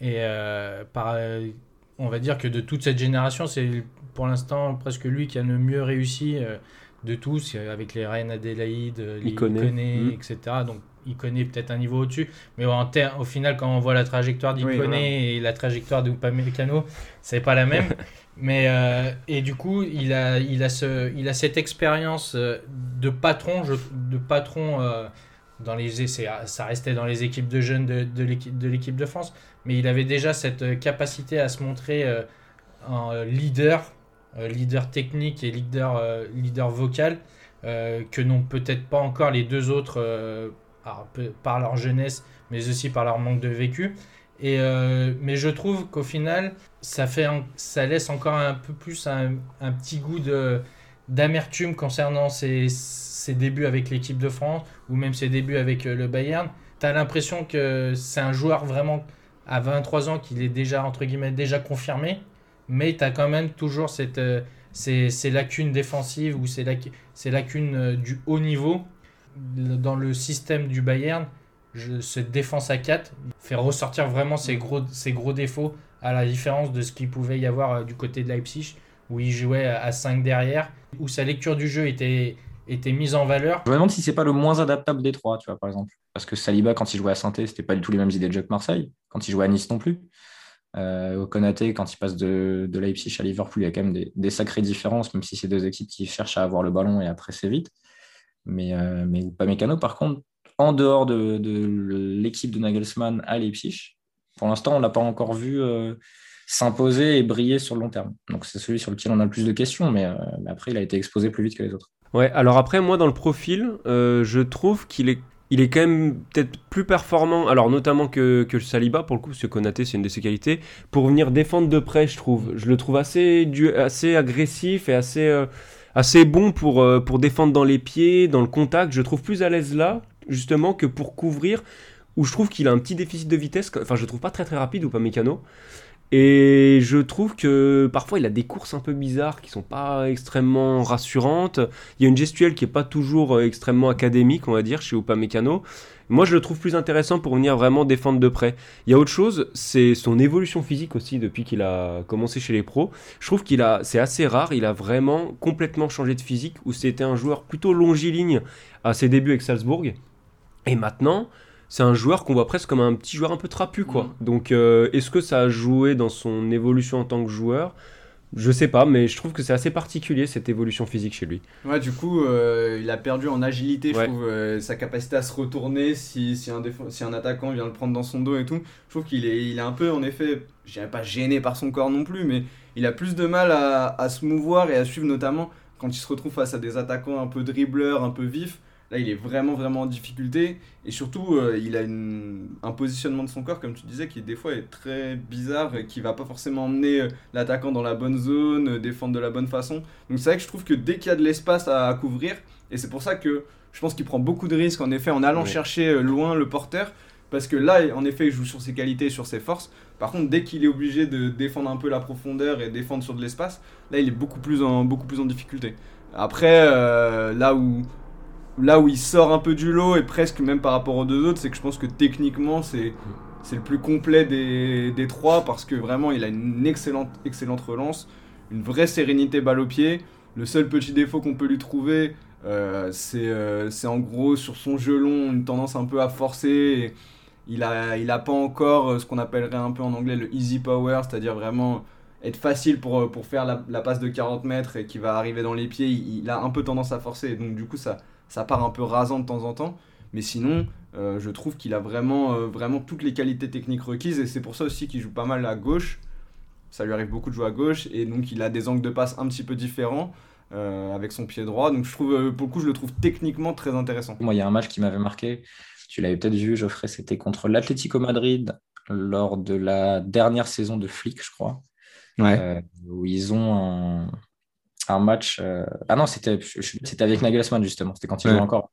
Et euh, par, on va dire que de toute cette génération, c'est pour l'instant presque lui qui a le mieux réussi de tous, avec les Reines Adélaïde, les Iconé. Iconé, Mm. etc. Donc il connaît peut-être un niveau au-dessus. Mais en au final, quand on voit la trajectoire d'Iconé Oui, voilà. et la trajectoire de Upamecano, c'est pas la même. [LAUGHS] Mais euh, et du coup, il a, il a ce, il a cette expérience euh, de patron, je, de patron euh, dans les, c'est- ça restait dans les équipes de jeunes de, de l'équipe de l'équipe de France, mais il avait déjà cette capacité à se montrer euh, un leader, leader technique et leader, leader vocal que n'ont peut-être pas encore les deux autres par leur jeunesse, mais aussi par leur manque de vécu. Et euh, mais je trouve qu'au final, ça, laisse encore un peu plus un, petit goût d'amertume concernant ses, débuts avec l'équipe de France ou même ses débuts avec euh, le Bayern. Tu as l'impression que c'est un joueur vraiment à 23 ans qu'il est déjà, entre guillemets, déjà confirmé, mais tu as quand même toujours cette, euh, ces, lacunes défensives ou ces, lac- ces lacunes du haut niveau dans le système du Bayern. Je, cette défense à 4 fait ressortir vraiment ses gros, ses gros défauts à la différence de ce qu'il pouvait y avoir euh, du côté de Leipzig où il jouait à à 5 derrière, où sa lecture du jeu était, était mise en valeur. Je me demande si c'est pas le moins adaptable des trois, tu vois, par exemple. Parce que Saliba, quand il jouait à saint c'était pas du tout les mêmes idées de jeu que Marseille. Quand il jouait à Nice non plus. Euh, Konaté, quand il passe de, de Leipzig à Liverpool, il y a quand même des, des sacrées différences, même si c'est deux équipes qui cherchent à avoir le ballon et à presser vite. Mais, euh, mais Upamecano, par contre, en dehors de, de l'équipe de Nagelsmann à Leipzig, pour l'instant, on l'a pas encore vu euh, s'imposer et briller sur le long terme. Donc c'est celui sur lequel on a le plus de questions, mais, euh, mais après, il a été exposé plus vite que les autres. Ouais, alors après, moi, dans le profil, euh, je trouve qu'il est, il est quand même peut-être plus performant, alors notamment que, que Saliba, pour le coup, parce que Konaté, c'est une de ses qualités, pour venir défendre de près, je trouve. Je le trouve assez, du, assez agressif et assez, assez bon pour, euh, pour défendre dans les pieds, dans le contact. Je trouve plus à l'aise là, justement, que pour couvrir, où je trouve qu'il a un petit déficit de vitesse. Enfin, je trouve pas très très rapide ou pas mécano. Et je trouve que parfois il a des courses un peu bizarres qui sont pas extrêmement rassurantes. Il y a une gestuelle qui est pas toujours euh, extrêmement académique, on va dire, chez Upamecano. Moi, je le trouve plus intéressant pour venir vraiment défendre de près. Il y a autre chose, c'est son évolution physique aussi depuis qu'il a commencé chez les pros. Je trouve qu'il a, c'est assez rare, il a vraiment complètement changé de physique où c'était un joueur plutôt longiligne à ses débuts avec Salzbourg. Et maintenant, c'est un joueur qu'on voit presque comme un petit joueur un peu trapu, quoi. Mm. Donc, euh, est-ce que ça a joué dans son évolution en tant que joueur? Je sais pas, mais je trouve que c'est assez particulier cette évolution physique chez lui. Ouais, du coup, euh, il a perdu en agilité, Ouais. je trouve, euh, sa capacité à se retourner si, si, un si un attaquant vient le prendre dans son dos et tout. Je trouve qu'il est, il est un peu, en effet, je dirais pas gêné par son corps non plus, mais il a plus de mal à, à se mouvoir et à suivre, notamment quand il se retrouve face à des attaquants un peu dribbleurs, un peu vifs. Là, il est vraiment, vraiment en difficulté. Et surtout, euh, il a une- un positionnement de son corps, comme tu disais, qui des fois est très bizarre et qui va pas forcément emmener euh, l'attaquant dans la bonne zone, euh, défendre de la bonne façon. Donc c'est vrai que je trouve que dès qu'il y a de l'espace à, à couvrir, et c'est pour ça que je pense qu'il prend beaucoup de risques en effet en allant chercher loin le porteur, parce que là en effet il joue sur ses qualités, sur ses forces. Par contre dès qu'il est obligé de défendre un peu la profondeur et défendre sur de l'espace, là il est beaucoup plus en, beaucoup plus en difficulté. Après euh, là où là où il sort un peu du lot et presque même par rapport aux deux autres, c'est que je pense que techniquement c'est le plus complet des, trois parce que vraiment il a une excellente excellente relance, une vraie sérénité balle au pied. Le seul petit défaut qu'on peut lui trouver, euh, c'est euh, c'est en gros sur son jeu long, une tendance un peu à forcer. il a, pas encore euh, ce qu'on appellerait un peu en anglais le easy power, c'est-à-dire vraiment être facile pour, pour faire la, passe de 40 mètres et qui va arriver dans les pieds. Il a un peu tendance à forcer, et donc du coup ça, ça part un peu rasant de temps en temps. Mais sinon, euh, je trouve qu'il a vraiment, euh, vraiment toutes les qualités techniques requises et c'est pour ça aussi qu'il joue pas mal à gauche. Ça lui arrive beaucoup de jouer à gauche et donc il a des angles de passe un petit peu différents euh, avec son pied droit. Donc je trouve, euh, pour le coup, je le trouve techniquement très intéressant. Moi, il y a un match qui m'avait marqué. Tu l'avais peut-être vu, Geoffrey, c'était contre l'Atlético Madrid lors de la dernière saison de Flick, je crois. Euh, où ils ont un, un match. euh, Ah non, c'était avec Nagelsmann, justement. C'était quand ils Ouais. jouaient encore.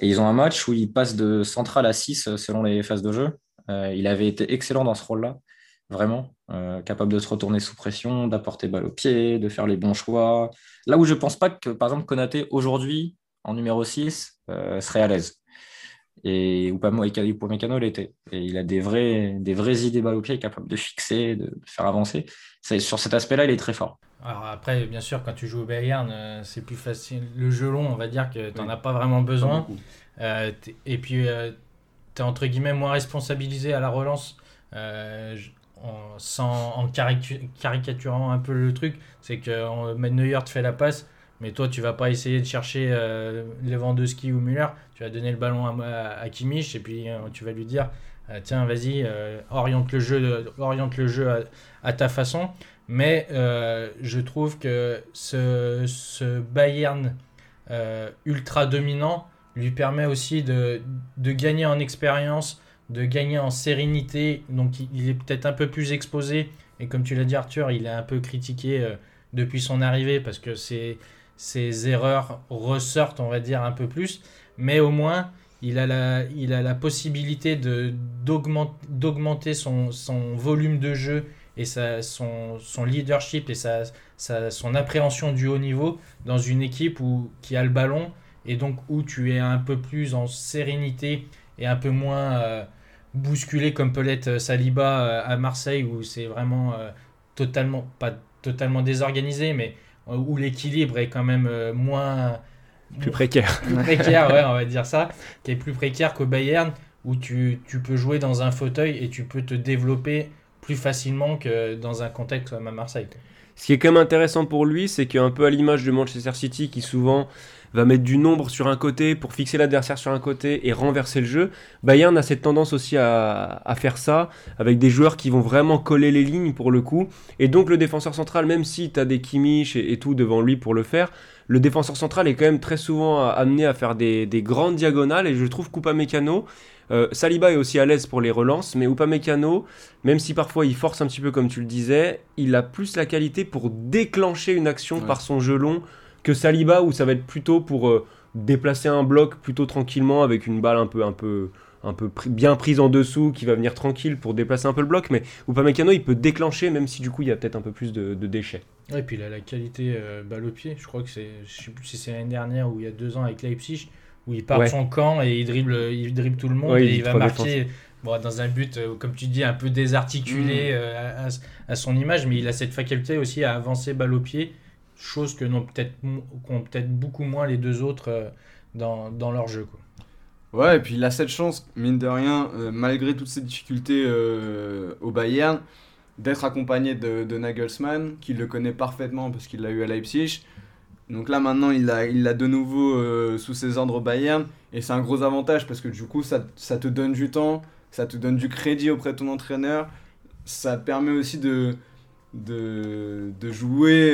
Et ils ont un match où ils passent de central à 6 selon les phases de jeu. Euh, il avait été excellent dans ce rôle-là, vraiment. Euh, capable de se retourner sous pression, d'apporter balle au pied, de faire les bons choix. Là où je pense pas que, par exemple, Konaté, aujourd'hui, en numéro 6, euh, serait à l'aise. Et Upamecano l'était. Et il a des, vrais, des vraies idées balle au pied, capable de fixer, de faire avancer. Sur cet aspect-là, il est très fort. Alors après, bien sûr, quand tu joues au Bayern, euh, c'est plus facile. Le jeu long, on va dire que tu n'en as pas vraiment besoin. Euh, et puis, tu es entre guillemets moins responsabilisé à la relance. Euh, en, sans, en caricaturant un peu le truc, c'est que Neuer te fait la passe, mais toi, tu vas pas essayer de chercher euh, Lewandowski ou Müller. Tu vas donner le ballon à, à, et puis euh, tu vas lui dire euh, tiens, vas-y, euh, oriente le jeu, oriente le jeu à, ta façon. Mais je trouve que ce, Bayern ultra dominant lui permet aussi de, gagner en expérience, de gagner en sérénité. Donc il, il est peut-être un peu plus exposé. Et comme tu l'as dit Arthur, il est un peu critiqué depuis son arrivée parce que ses, ses erreurs ressortent, on va dire, un peu plus. Mais au moins, il a la, il a la possibilité d'augmenter son, son volume de jeu et sa, son, son leadership et sa, sa- son appréhension du haut niveau dans une équipe où, qui a le ballon et donc où tu es un peu plus en sérénité et un peu moins euh, bousculé comme peut l'être Saliba euh, à Marseille où c'est vraiment euh, totalement, pas totalement désorganisé, mais euh, où l'équilibre est quand même euh, moins Plus précaire. [LAUGHS] plus précaire, ouais, on va dire ça, qui est plus précaire qu'au Bayern, où tu, tu peux jouer dans un fauteuil et tu peux te développer plus facilement que dans un contexte comme à Marseille. Ce qui est quand même intéressant pour lui, c'est qu'un peu à l'image de Manchester City qui souvent va mettre du nombre sur un côté pour fixer l'adversaire sur un côté et renverser le jeu, Bayern a cette tendance aussi à, à faire ça avec des joueurs qui vont vraiment coller les lignes pour le coup. Et donc le défenseur central, même si tu as des Kimmich et, et tout devant lui pour le faire, le défenseur central est quand même très souvent amené à faire des, des grandes diagonales et je trouve qu'Upamecano, euh, Saliba est aussi à l'aise pour les relances, mais Upamecano, même si parfois il force un petit peu comme tu le disais, il a plus la qualité pour déclencher une action Ouais. par son jeu long que Saliba où ça va être plutôt pour euh, déplacer un bloc plutôt tranquillement avec une balle un peu un peu un peu bien prise en dessous qui va venir tranquille pour déplacer un peu le bloc mais Upamecano il peut déclencher même si du coup il y a peut-être un peu plus de, de déchets. Ouais, et puis il a la qualité euh, balle au pied. Je crois que c'est, je sais plus si c'est l'année dernière ou il y a deux ans avec Leipzig, où il part Ouais. de son camp et il dribble, il dribble tout le monde Ouais, et il va marquer bon, dans un but, euh, comme tu dis, un peu désarticulé Mm. à, à- à son image, mais il a cette faculté aussi à avancer balle au pied, chose que n'ont peut-être, qu'ont peut-être beaucoup moins les deux autres euh, dans, dans leur jeu. Quoi. Ouais, et puis il a cette chance, mine de rien, euh, malgré toutes ces difficultés euh, au Bayern, d'être accompagné de, Nagelsmann, qui le connaît parfaitement parce qu'il l'a eu à Leipzig. Donc là maintenant il l'a il de nouveau sous ses ordres au Bayern et c'est un gros avantage parce que du coup ça, ça te donne du temps, ça te donne du crédit auprès de ton entraîneur, ça permet aussi de, de, de jouer,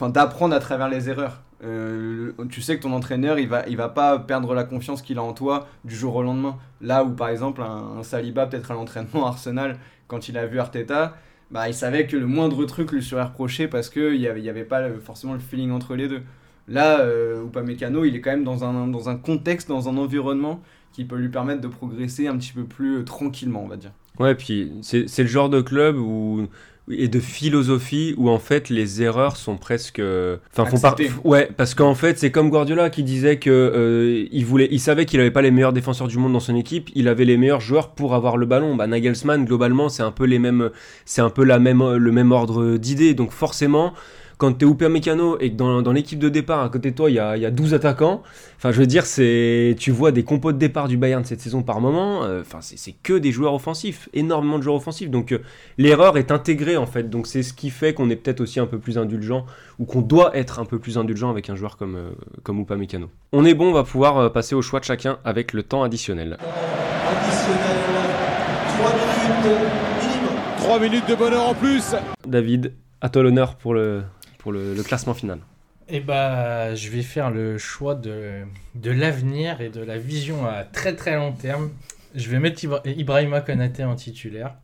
enfin d'apprendre à travers les erreurs. Euh, tu sais que ton entraîneur il va, il va pas perdre la confiance qu'il a en toi du jour au lendemain. Là où par exemple un, Saliba peut-être à l'entraînement Arsenal quand il a vu Arteta, bah, il savait que le moindre truc lui serait reproché parce avait, il y avait pas forcément le feeling entre les deux. Là, euh, Upamecano, il est quand même dans un, dans un contexte, dans un environnement qui peut lui permettre de progresser un petit peu plus euh, tranquillement, on va dire. Ouais, puis c'est le genre de club où et de philosophie où en fait les erreurs sont presque enfin font par- ouais parce qu'en fait c'est comme Guardiola qui disait que euh, il voulait il savait qu'il avait pas les meilleurs défenseurs du monde dans son équipe il avait les meilleurs joueurs pour avoir le ballon. Bah Nagelsmann globalement c'est un peu les mêmes c'est un peu la même le même ordre d'idées. Donc forcément quand tu es Upamecano et que dans, dans l'équipe de départ à côté de toi il y a, il y a 12 attaquants Enfin, je veux dire, c'est tu vois des compos de départ du Bayern cette saison par moment. euh, Enfin, c'est c'est que des joueurs offensifs, énormément de joueurs offensifs. Donc, euh, l'erreur est intégrée en fait. Donc, c'est ce qui fait qu'on est peut-être aussi un peu plus indulgent ou qu'on doit être un peu plus indulgent avec un joueur comme euh, comme Upamecano. On est bon, on va pouvoir euh, passer au choix de chacun avec le temps additionnel. Additionnel, 3 minutes minimum. 3 minutes de bonheur en plus. David, à toi l'honneur pour le pour le, classement final. Et bah, je vais faire le choix de, de l'avenir et de la vision à très très long terme. Je vais mettre Ibra- Ibrahima Konaté en titulaire.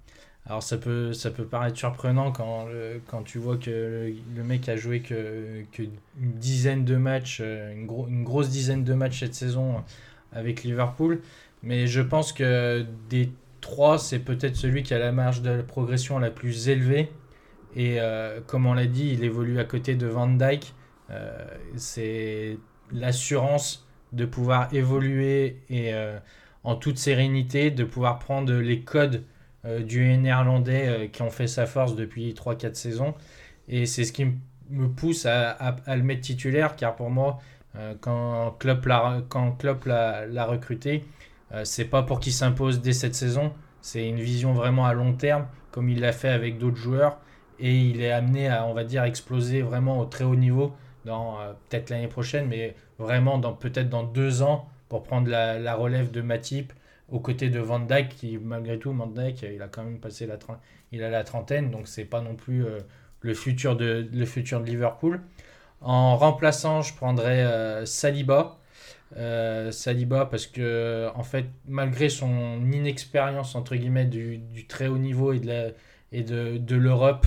Alors ça peut, ça peut paraître surprenant quand, le- quand tu vois que le, mec a joué que, une dizaine de matchs, euh, une grosse dizaine de matchs cette saison avec Liverpool. Mais je pense que des trois, c'est peut-être celui qui a la marge de progression la plus élevée. Et euh, comme on l'a dit, il évolue à côté de Van Dyke. Euh, c'est l'assurance de pouvoir évoluer et euh, en toute sérénité, de pouvoir prendre les codes du néerlandais qui ont fait sa force depuis 3-4 saisons. Et c'est ce qui me pousse à, le mettre titulaire, car pour moi, quand Klopp l'a quand Klopp l'a- recruté, c'est pas pour qu'il s'impose dès cette saison, c'est une vision vraiment à long terme, comme il l'a fait avec d'autres joueurs et il est amené à, on va dire, exploser vraiment au très haut niveau dans euh, peut-être l'année prochaine, mais vraiment dans peut-être dans deux ans pour prendre la, relève de Matip aux côtés de Van Dijk, qui malgré tout, Van Dijk, il a quand même passé la, il a la trentaine, donc c'est pas non plus euh, le, futur de, le futur de Liverpool. En remplaçant, je prendrais euh, Saliba. Saliba parce que en fait malgré son inexpérience entre guillemets du, très haut niveau et de et de, de l'Europe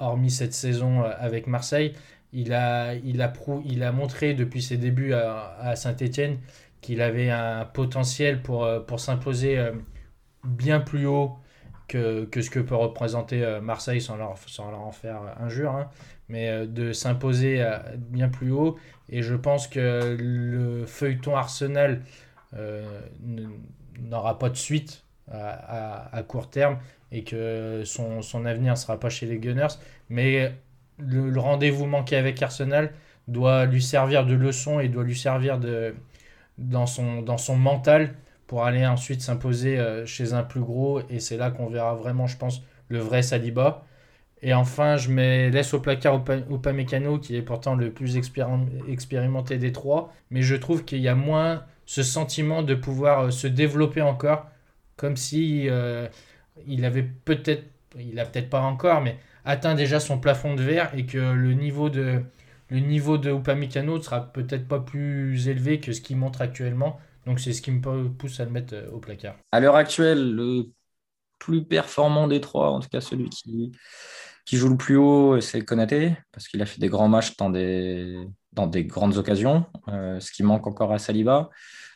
hormis cette saison euh, avec Marseille il a, il a, prou- il a montré depuis ses débuts à, Saint-Etienne qu'il avait un potentiel pour, euh, pour s'imposer euh, bien plus haut que, que ce que peut représenter euh, Marseille sans leur, sans leur en faire injure, hein, mais euh, de s'imposer euh, bien plus haut. Et je pense que le feuilleton Arsenal euh, n'aura pas de suite à- à court terme et que son, son avenir ne sera pas chez les Gunners. Mais le, rendez-vous manqué avec Arsenal doit lui servir de leçon et doit lui servir de, dans, son, dans son mental pour aller ensuite s'imposer euh, chez un plus gros. Et c'est là qu'on verra vraiment, je pense, le vrai Saliba. Et enfin, je mets, laisse au placard Upa- Upamecano, qui est pourtant le plus expérim- expérimenté des trois. Mais je trouve qu'il y a moins ce sentiment de pouvoir euh, se développer encore, comme si euh, il avait peut-être, il a peut-être pas encore, mais atteint déjà son plafond de verre et que le niveau de, le niveau de Upamecano sera peut-être pas plus élevé que ce qu'il montre actuellement. Donc c'est ce qui me pou- pousse à le mettre euh, au placard. À l'heure actuelle, le plus performant des trois, en tout cas celui qui, qui joue le plus haut, c'est Konaté, parce qu'il a fait des grands matchs dans des, dans des grandes occasions, euh, ce qui manque encore à Saliba.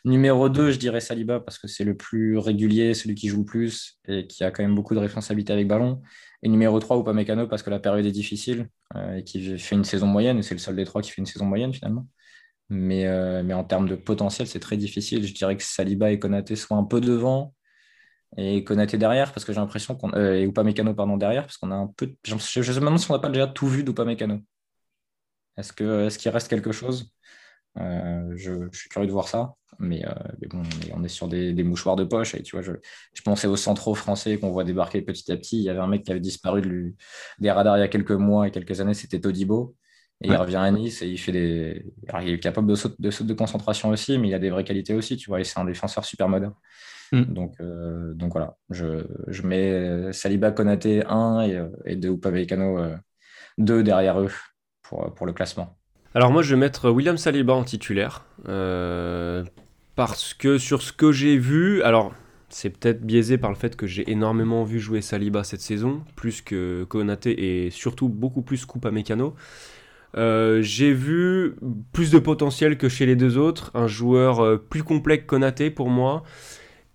Numéro 2, je dirais Saliba, parce que c'est le plus régulier, celui qui joue le plus et qui a quand même beaucoup de responsabilités avec ballon. Et numéro 3, Upamecano, parce que la période est difficile euh, et qui fait une saison moyenne, c'est le seul des trois qui fait une saison moyenne finalement. Mais, euh, mais en termes de potentiel, c'est très difficile. Je dirais que Saliba et Konaté soient un peu devant et Konaté derrière, parce que j'ai l'impression qu'on. et Upamecano, pardon, derrière, parce qu'on a un peu. Je, je me demande si on n'a pas déjà tout vu d'Upamecano. Est-ce qu'il reste quelque chose? Je, je, suis curieux de voir ça. Mais, bon, on est, sur des, mouchoirs de poche. Et tu vois, je, je pensais aux centraux français qu'on voit débarquer petit à petit. Il y avait un mec qui avait disparu des radars il y a quelques mois et quelques années, c'était Todibo. Et il revient à Nice et il fait des. il est capable de saut, de de concentration aussi, mais il a des vraies qualités aussi, tu vois. Et c'est un défenseur super moderne. Mm. Donc, euh, donc voilà, je, je, mets Saliba Konaté 1 et, et de Upamecano 2 derrière eux pour, pour le classement. Alors moi je vais mettre William Saliba en titulaire euh, parce que sur ce que j'ai vu, alors c'est peut-être biaisé par le fait que j'ai énormément vu jouer Saliba cette saison, plus que Konaté et surtout beaucoup plus Coupa Mécano. Euh, j'ai vu plus de potentiel que chez les deux autres, un joueur euh, plus complet que Konaté pour moi,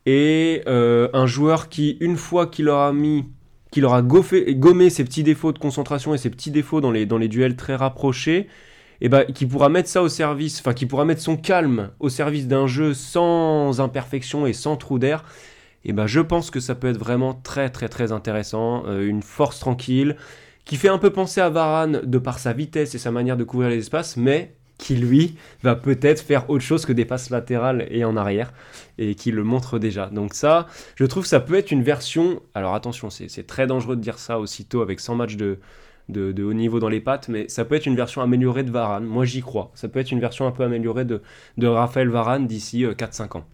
et euh, un joueur qui, une fois qu'il aura mis, qu'il aura gommé ses petits défauts de concentration et ses petits défauts dans les, duels très rapprochés, et ben, qui pourra mettre ça au service, enfin qui pourra mettre son calme au service d'un jeu sans imperfection et sans trou d'air, et ben je pense que ça peut être vraiment très très très intéressant, une force tranquille, qui fait un peu penser à Varane de par sa vitesse et sa manière de couvrir les espaces, mais qui lui va peut-être faire autre chose que des passes latérales et en arrière, et qui le montre déjà. Donc ça, je trouve que ça peut être une version, alors attention, c'est très dangereux de dire ça aussitôt avec 100 matchs de, haut niveau dans les pattes, mais ça peut être une version améliorée de Varane, moi j'y crois, ça peut être une version un peu améliorée de, de Raphaël Varane d'ici 4-5 euh, ans.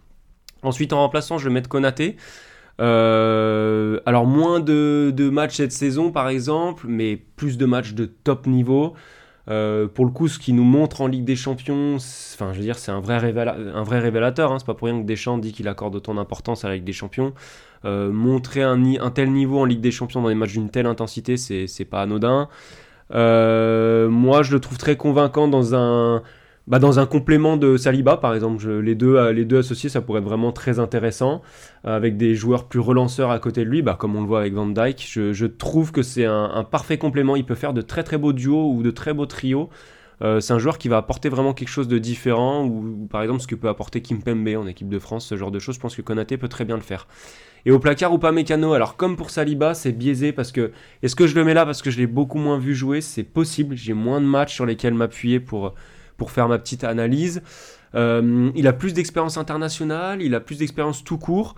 Ensuite en remplaçant, je vais mettre Konaté. Euh, alors moins de, matchs cette saison par exemple, mais plus de matchs de top niveau. Euh, pour le coup, ce qui nous montre en Ligue des Champions, enfin, je veux dire, c'est un vrai, révélateur. Hein. c'est pas pour rien que Deschamps dit qu'il accorde autant d'importance à la Ligue des Champions. Euh, montrer un, un, tel niveau en Ligue des Champions dans des matchs d'une telle intensité, c'est pas anodin. moi, je le trouve très convaincant dans un bah, dans un complément de Saliba, par exemple, les, deux, euh, les deux associés, ça pourrait être vraiment très intéressant. Euh, avec des joueurs plus relanceurs à côté de lui, bah, comme on le voit avec Van Dyke, je, trouve que c'est un, parfait complément. Il peut faire de très très beaux duos ou de très beaux trios. Euh, c'est un joueur qui va apporter vraiment quelque chose de différent, ou par exemple ce que peut apporter Kim Pembe en équipe de France, ce genre de choses, je pense que Konaté peut très bien le faire. Et au placard ou pas Mécano, alors comme pour Saliba, c'est biaisé parce que, est-ce que je le mets là parce que je l'ai beaucoup moins vu jouer? C'est possible, j'ai moins de matchs sur lesquels m'appuyer pour pour faire ma petite analyse. Euh, il a plus d'expérience internationale, il a plus d'expérience tout court,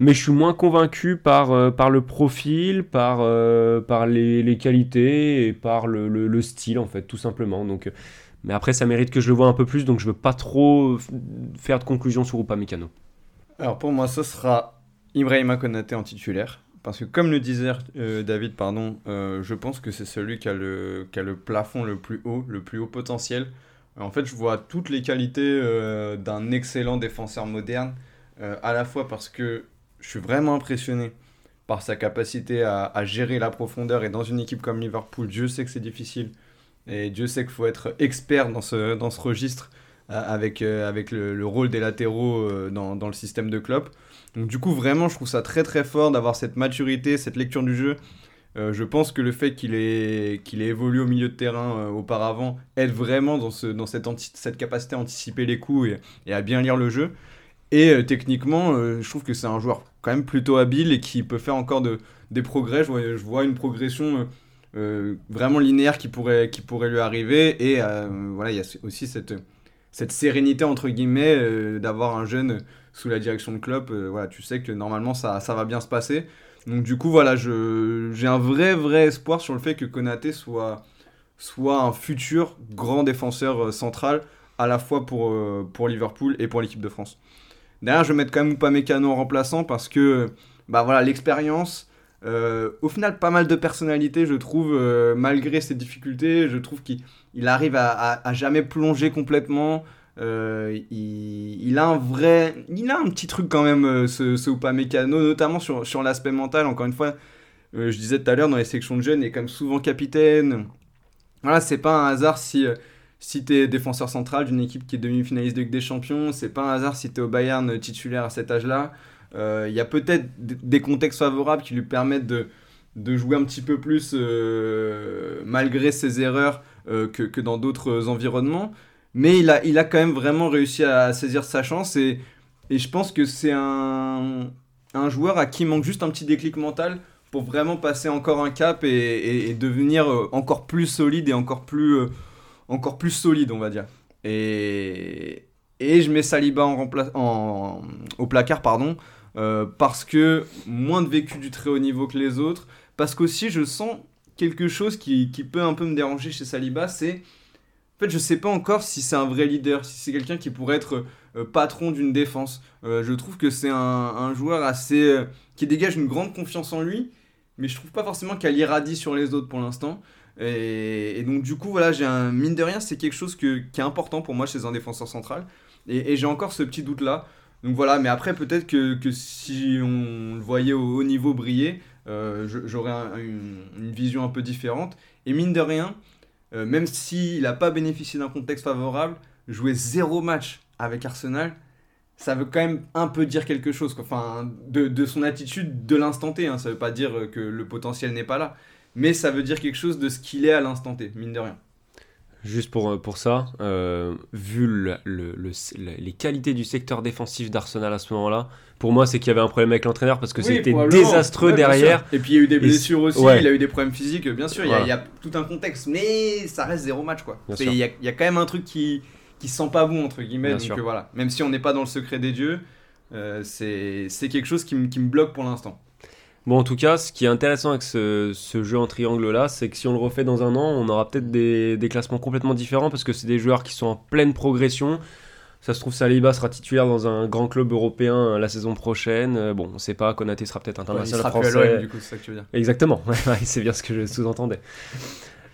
mais je suis moins convaincu par, euh, par le profil, par, euh, par les, qualités et par le, le, style, en fait, tout simplement. Donc, mais après, ça mérite que je le vois un peu plus, donc je veux pas trop faire de conclusion sur Upamecano. Alors pour moi, ce sera Ibrahima Konaté en titulaire. Parce que comme le disait David, pardon, je pense que c'est celui qui a, le, qui a le plafond le plus haut, le plus haut potentiel. En fait, je vois toutes les qualités euh, d'un excellent défenseur moderne, euh, à la fois parce que je suis vraiment impressionné par sa capacité à, gérer la profondeur, et dans une équipe comme Liverpool, Dieu sait que c'est difficile, et Dieu sait qu'il faut être expert dans ce, registre, euh, avec, le, rôle des latéraux dans, dans, le système de Klopp. Donc du coup, vraiment, je trouve ça très très fort d'avoir cette maturité, cette lecture du jeu, euh, je pense que le fait qu'il ait, qu'il ait évolué au milieu de terrain euh, auparavant aide vraiment dans, ce, dans cette, capacité à anticiper les coups et, à bien lire le jeu. Et euh, techniquement, je trouve que c'est un joueur quand même plutôt habile et qui peut faire encore de, des progrès. Je vois, je vois une progression vraiment linéaire qui pourrait, qui pourrait lui arriver. Et voilà, il y a aussi cette, cette sérénité, entre guillemets, d'avoir un jeune sous la direction de Klopp. voilà, tu sais que normalement ça, ça va bien se passer. Donc du coup, voilà, j'ai un vrai, vrai espoir sur le fait que Konaté soit, un futur grand défenseur euh, central, à la fois pour, euh, pour Liverpool et pour l'équipe de France. Derrière, je vais mettre quand même en remplaçant parce que bah voilà, l'expérience, euh, au final, pas mal de personnalité, je trouve, malgré ses difficultés, je trouve qu'il arrive à, jamais plonger complètement. Euh, il, a un vrai. Il a un petit truc quand même, euh, ce, ce Upamecano, notamment sur, sur l'aspect mental. Encore une fois, euh, je disais tout à l'heure, dans les sections de jeunes, il est comme souvent capitaine. Voilà, c'est pas un hasard si, si tu es défenseur central d'une équipe qui est demi-finaliste de Ligue des Champions. C'est pas un hasard si tu es au Bayern titulaire à cet âge-là. Il y a peut-être des contextes favorables qui lui permettent de, de jouer un petit peu plus malgré ses erreurs que, que dans d'autres environnements. Mais il a, il a quand même vraiment réussi à saisir sa chance et, et je pense que c'est un, un joueur à qui manque juste un petit déclic mental pour vraiment passer encore un cap et, devenir euh, encore plus solide et encore plus, euh, encore plus solide, on va dire. Et, et je mets Saliba en en, au placard, pardon, euh, parce que moins de vécu du très haut niveau que les autres. Parce qu'aussi, je sens quelque chose qui, qui peut un peu me déranger chez Saliba, c'est. En fait, je sais pas encore si c'est un vrai leader, si c'est quelqu'un qui pourrait être euh, patron d'une défense. Euh, je trouve que c'est un, joueur assez. euh, qui dégage une grande confiance en lui, mais je trouve pas forcément qu'elle irradie sur les autres pour l'instant. Et, donc, du coup, voilà, j'ai. Mine de rien, c'est quelque chose qui est important pour moi chez un défenseur central. Et, j'ai encore ce petit doute-là. Donc voilà, mais après, peut-être que, si on le voyait au haut niveau briller, j'aurais un- une, une vision un peu différente. Et mine de rien, euh, même s'il n'a pas bénéficié d'un contexte favorable, jouer zéro match avec Arsenal, ça veut quand même un peu dire quelque chose. Enfin, de, son attitude de l'instant T. Hein. Ça veut pas dire que le potentiel n'est pas là. Mais ça veut dire quelque chose de ce qu'il est à l'instant T, mine de rien. Juste pour, pour ça, euh, vu le- le- le- le- les qualités du secteur défensif d'Arsenal à ce moment-là, pour moi, c'est qu'il y avait un problème avec l'entraîneur parce que Oui, c'était désastreux Ouais, derrière. Et puis il y a eu des blessures aussi, ouais. il a eu des problèmes physiques, bien sûr, il y a- y, tout un contexte, mais ça reste zéro match quoi. Il y, y a quand même un truc qui, qui sent pas bon entre guillemets, Bien donc sûr. euh, voilà. Même si on n'est pas dans le secret des dieux, euh, c'est quelque chose qui me bloque pour l'instant. Bon, en tout cas, ce qui est intéressant avec ce, ce jeu en triangle là, c'est que si on le refait dans un an, on aura peut-être des, des classements complètement différents parce que c'est des joueurs qui sont en pleine progression. Ça se trouve, Saliba sera titulaire dans un grand club européen euh, la saison prochaine. Euh, Bon, on sait pas, Konaté sera peut-être il international sera plus à français. l'OM du coup, c'est ça que tu veux dire. Exactement, Ouais, [LAUGHS] ouais, c'est bien ce que je sous-entendais.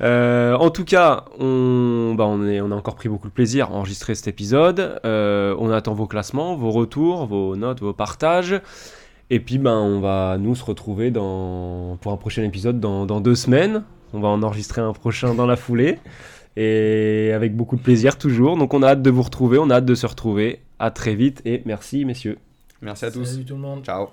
Euh, en tout cas, on, bah, on, est, on a encore pris beaucoup de plaisir à enregistrer cet épisode. Euh, on attend vos classements, vos retours, vos notes, vos partages. Et puis, ben, on va nous se retrouver dans, pour un prochain épisode dans, dans deux semaines. On va en enregistrer un prochain dans la foulée. Et avec beaucoup de plaisir toujours. Donc, on a hâte de vous retrouver, on a hâte de se retrouver. À très vite et merci, messieurs. Merci à tous. Salut tout le monde. Ciao.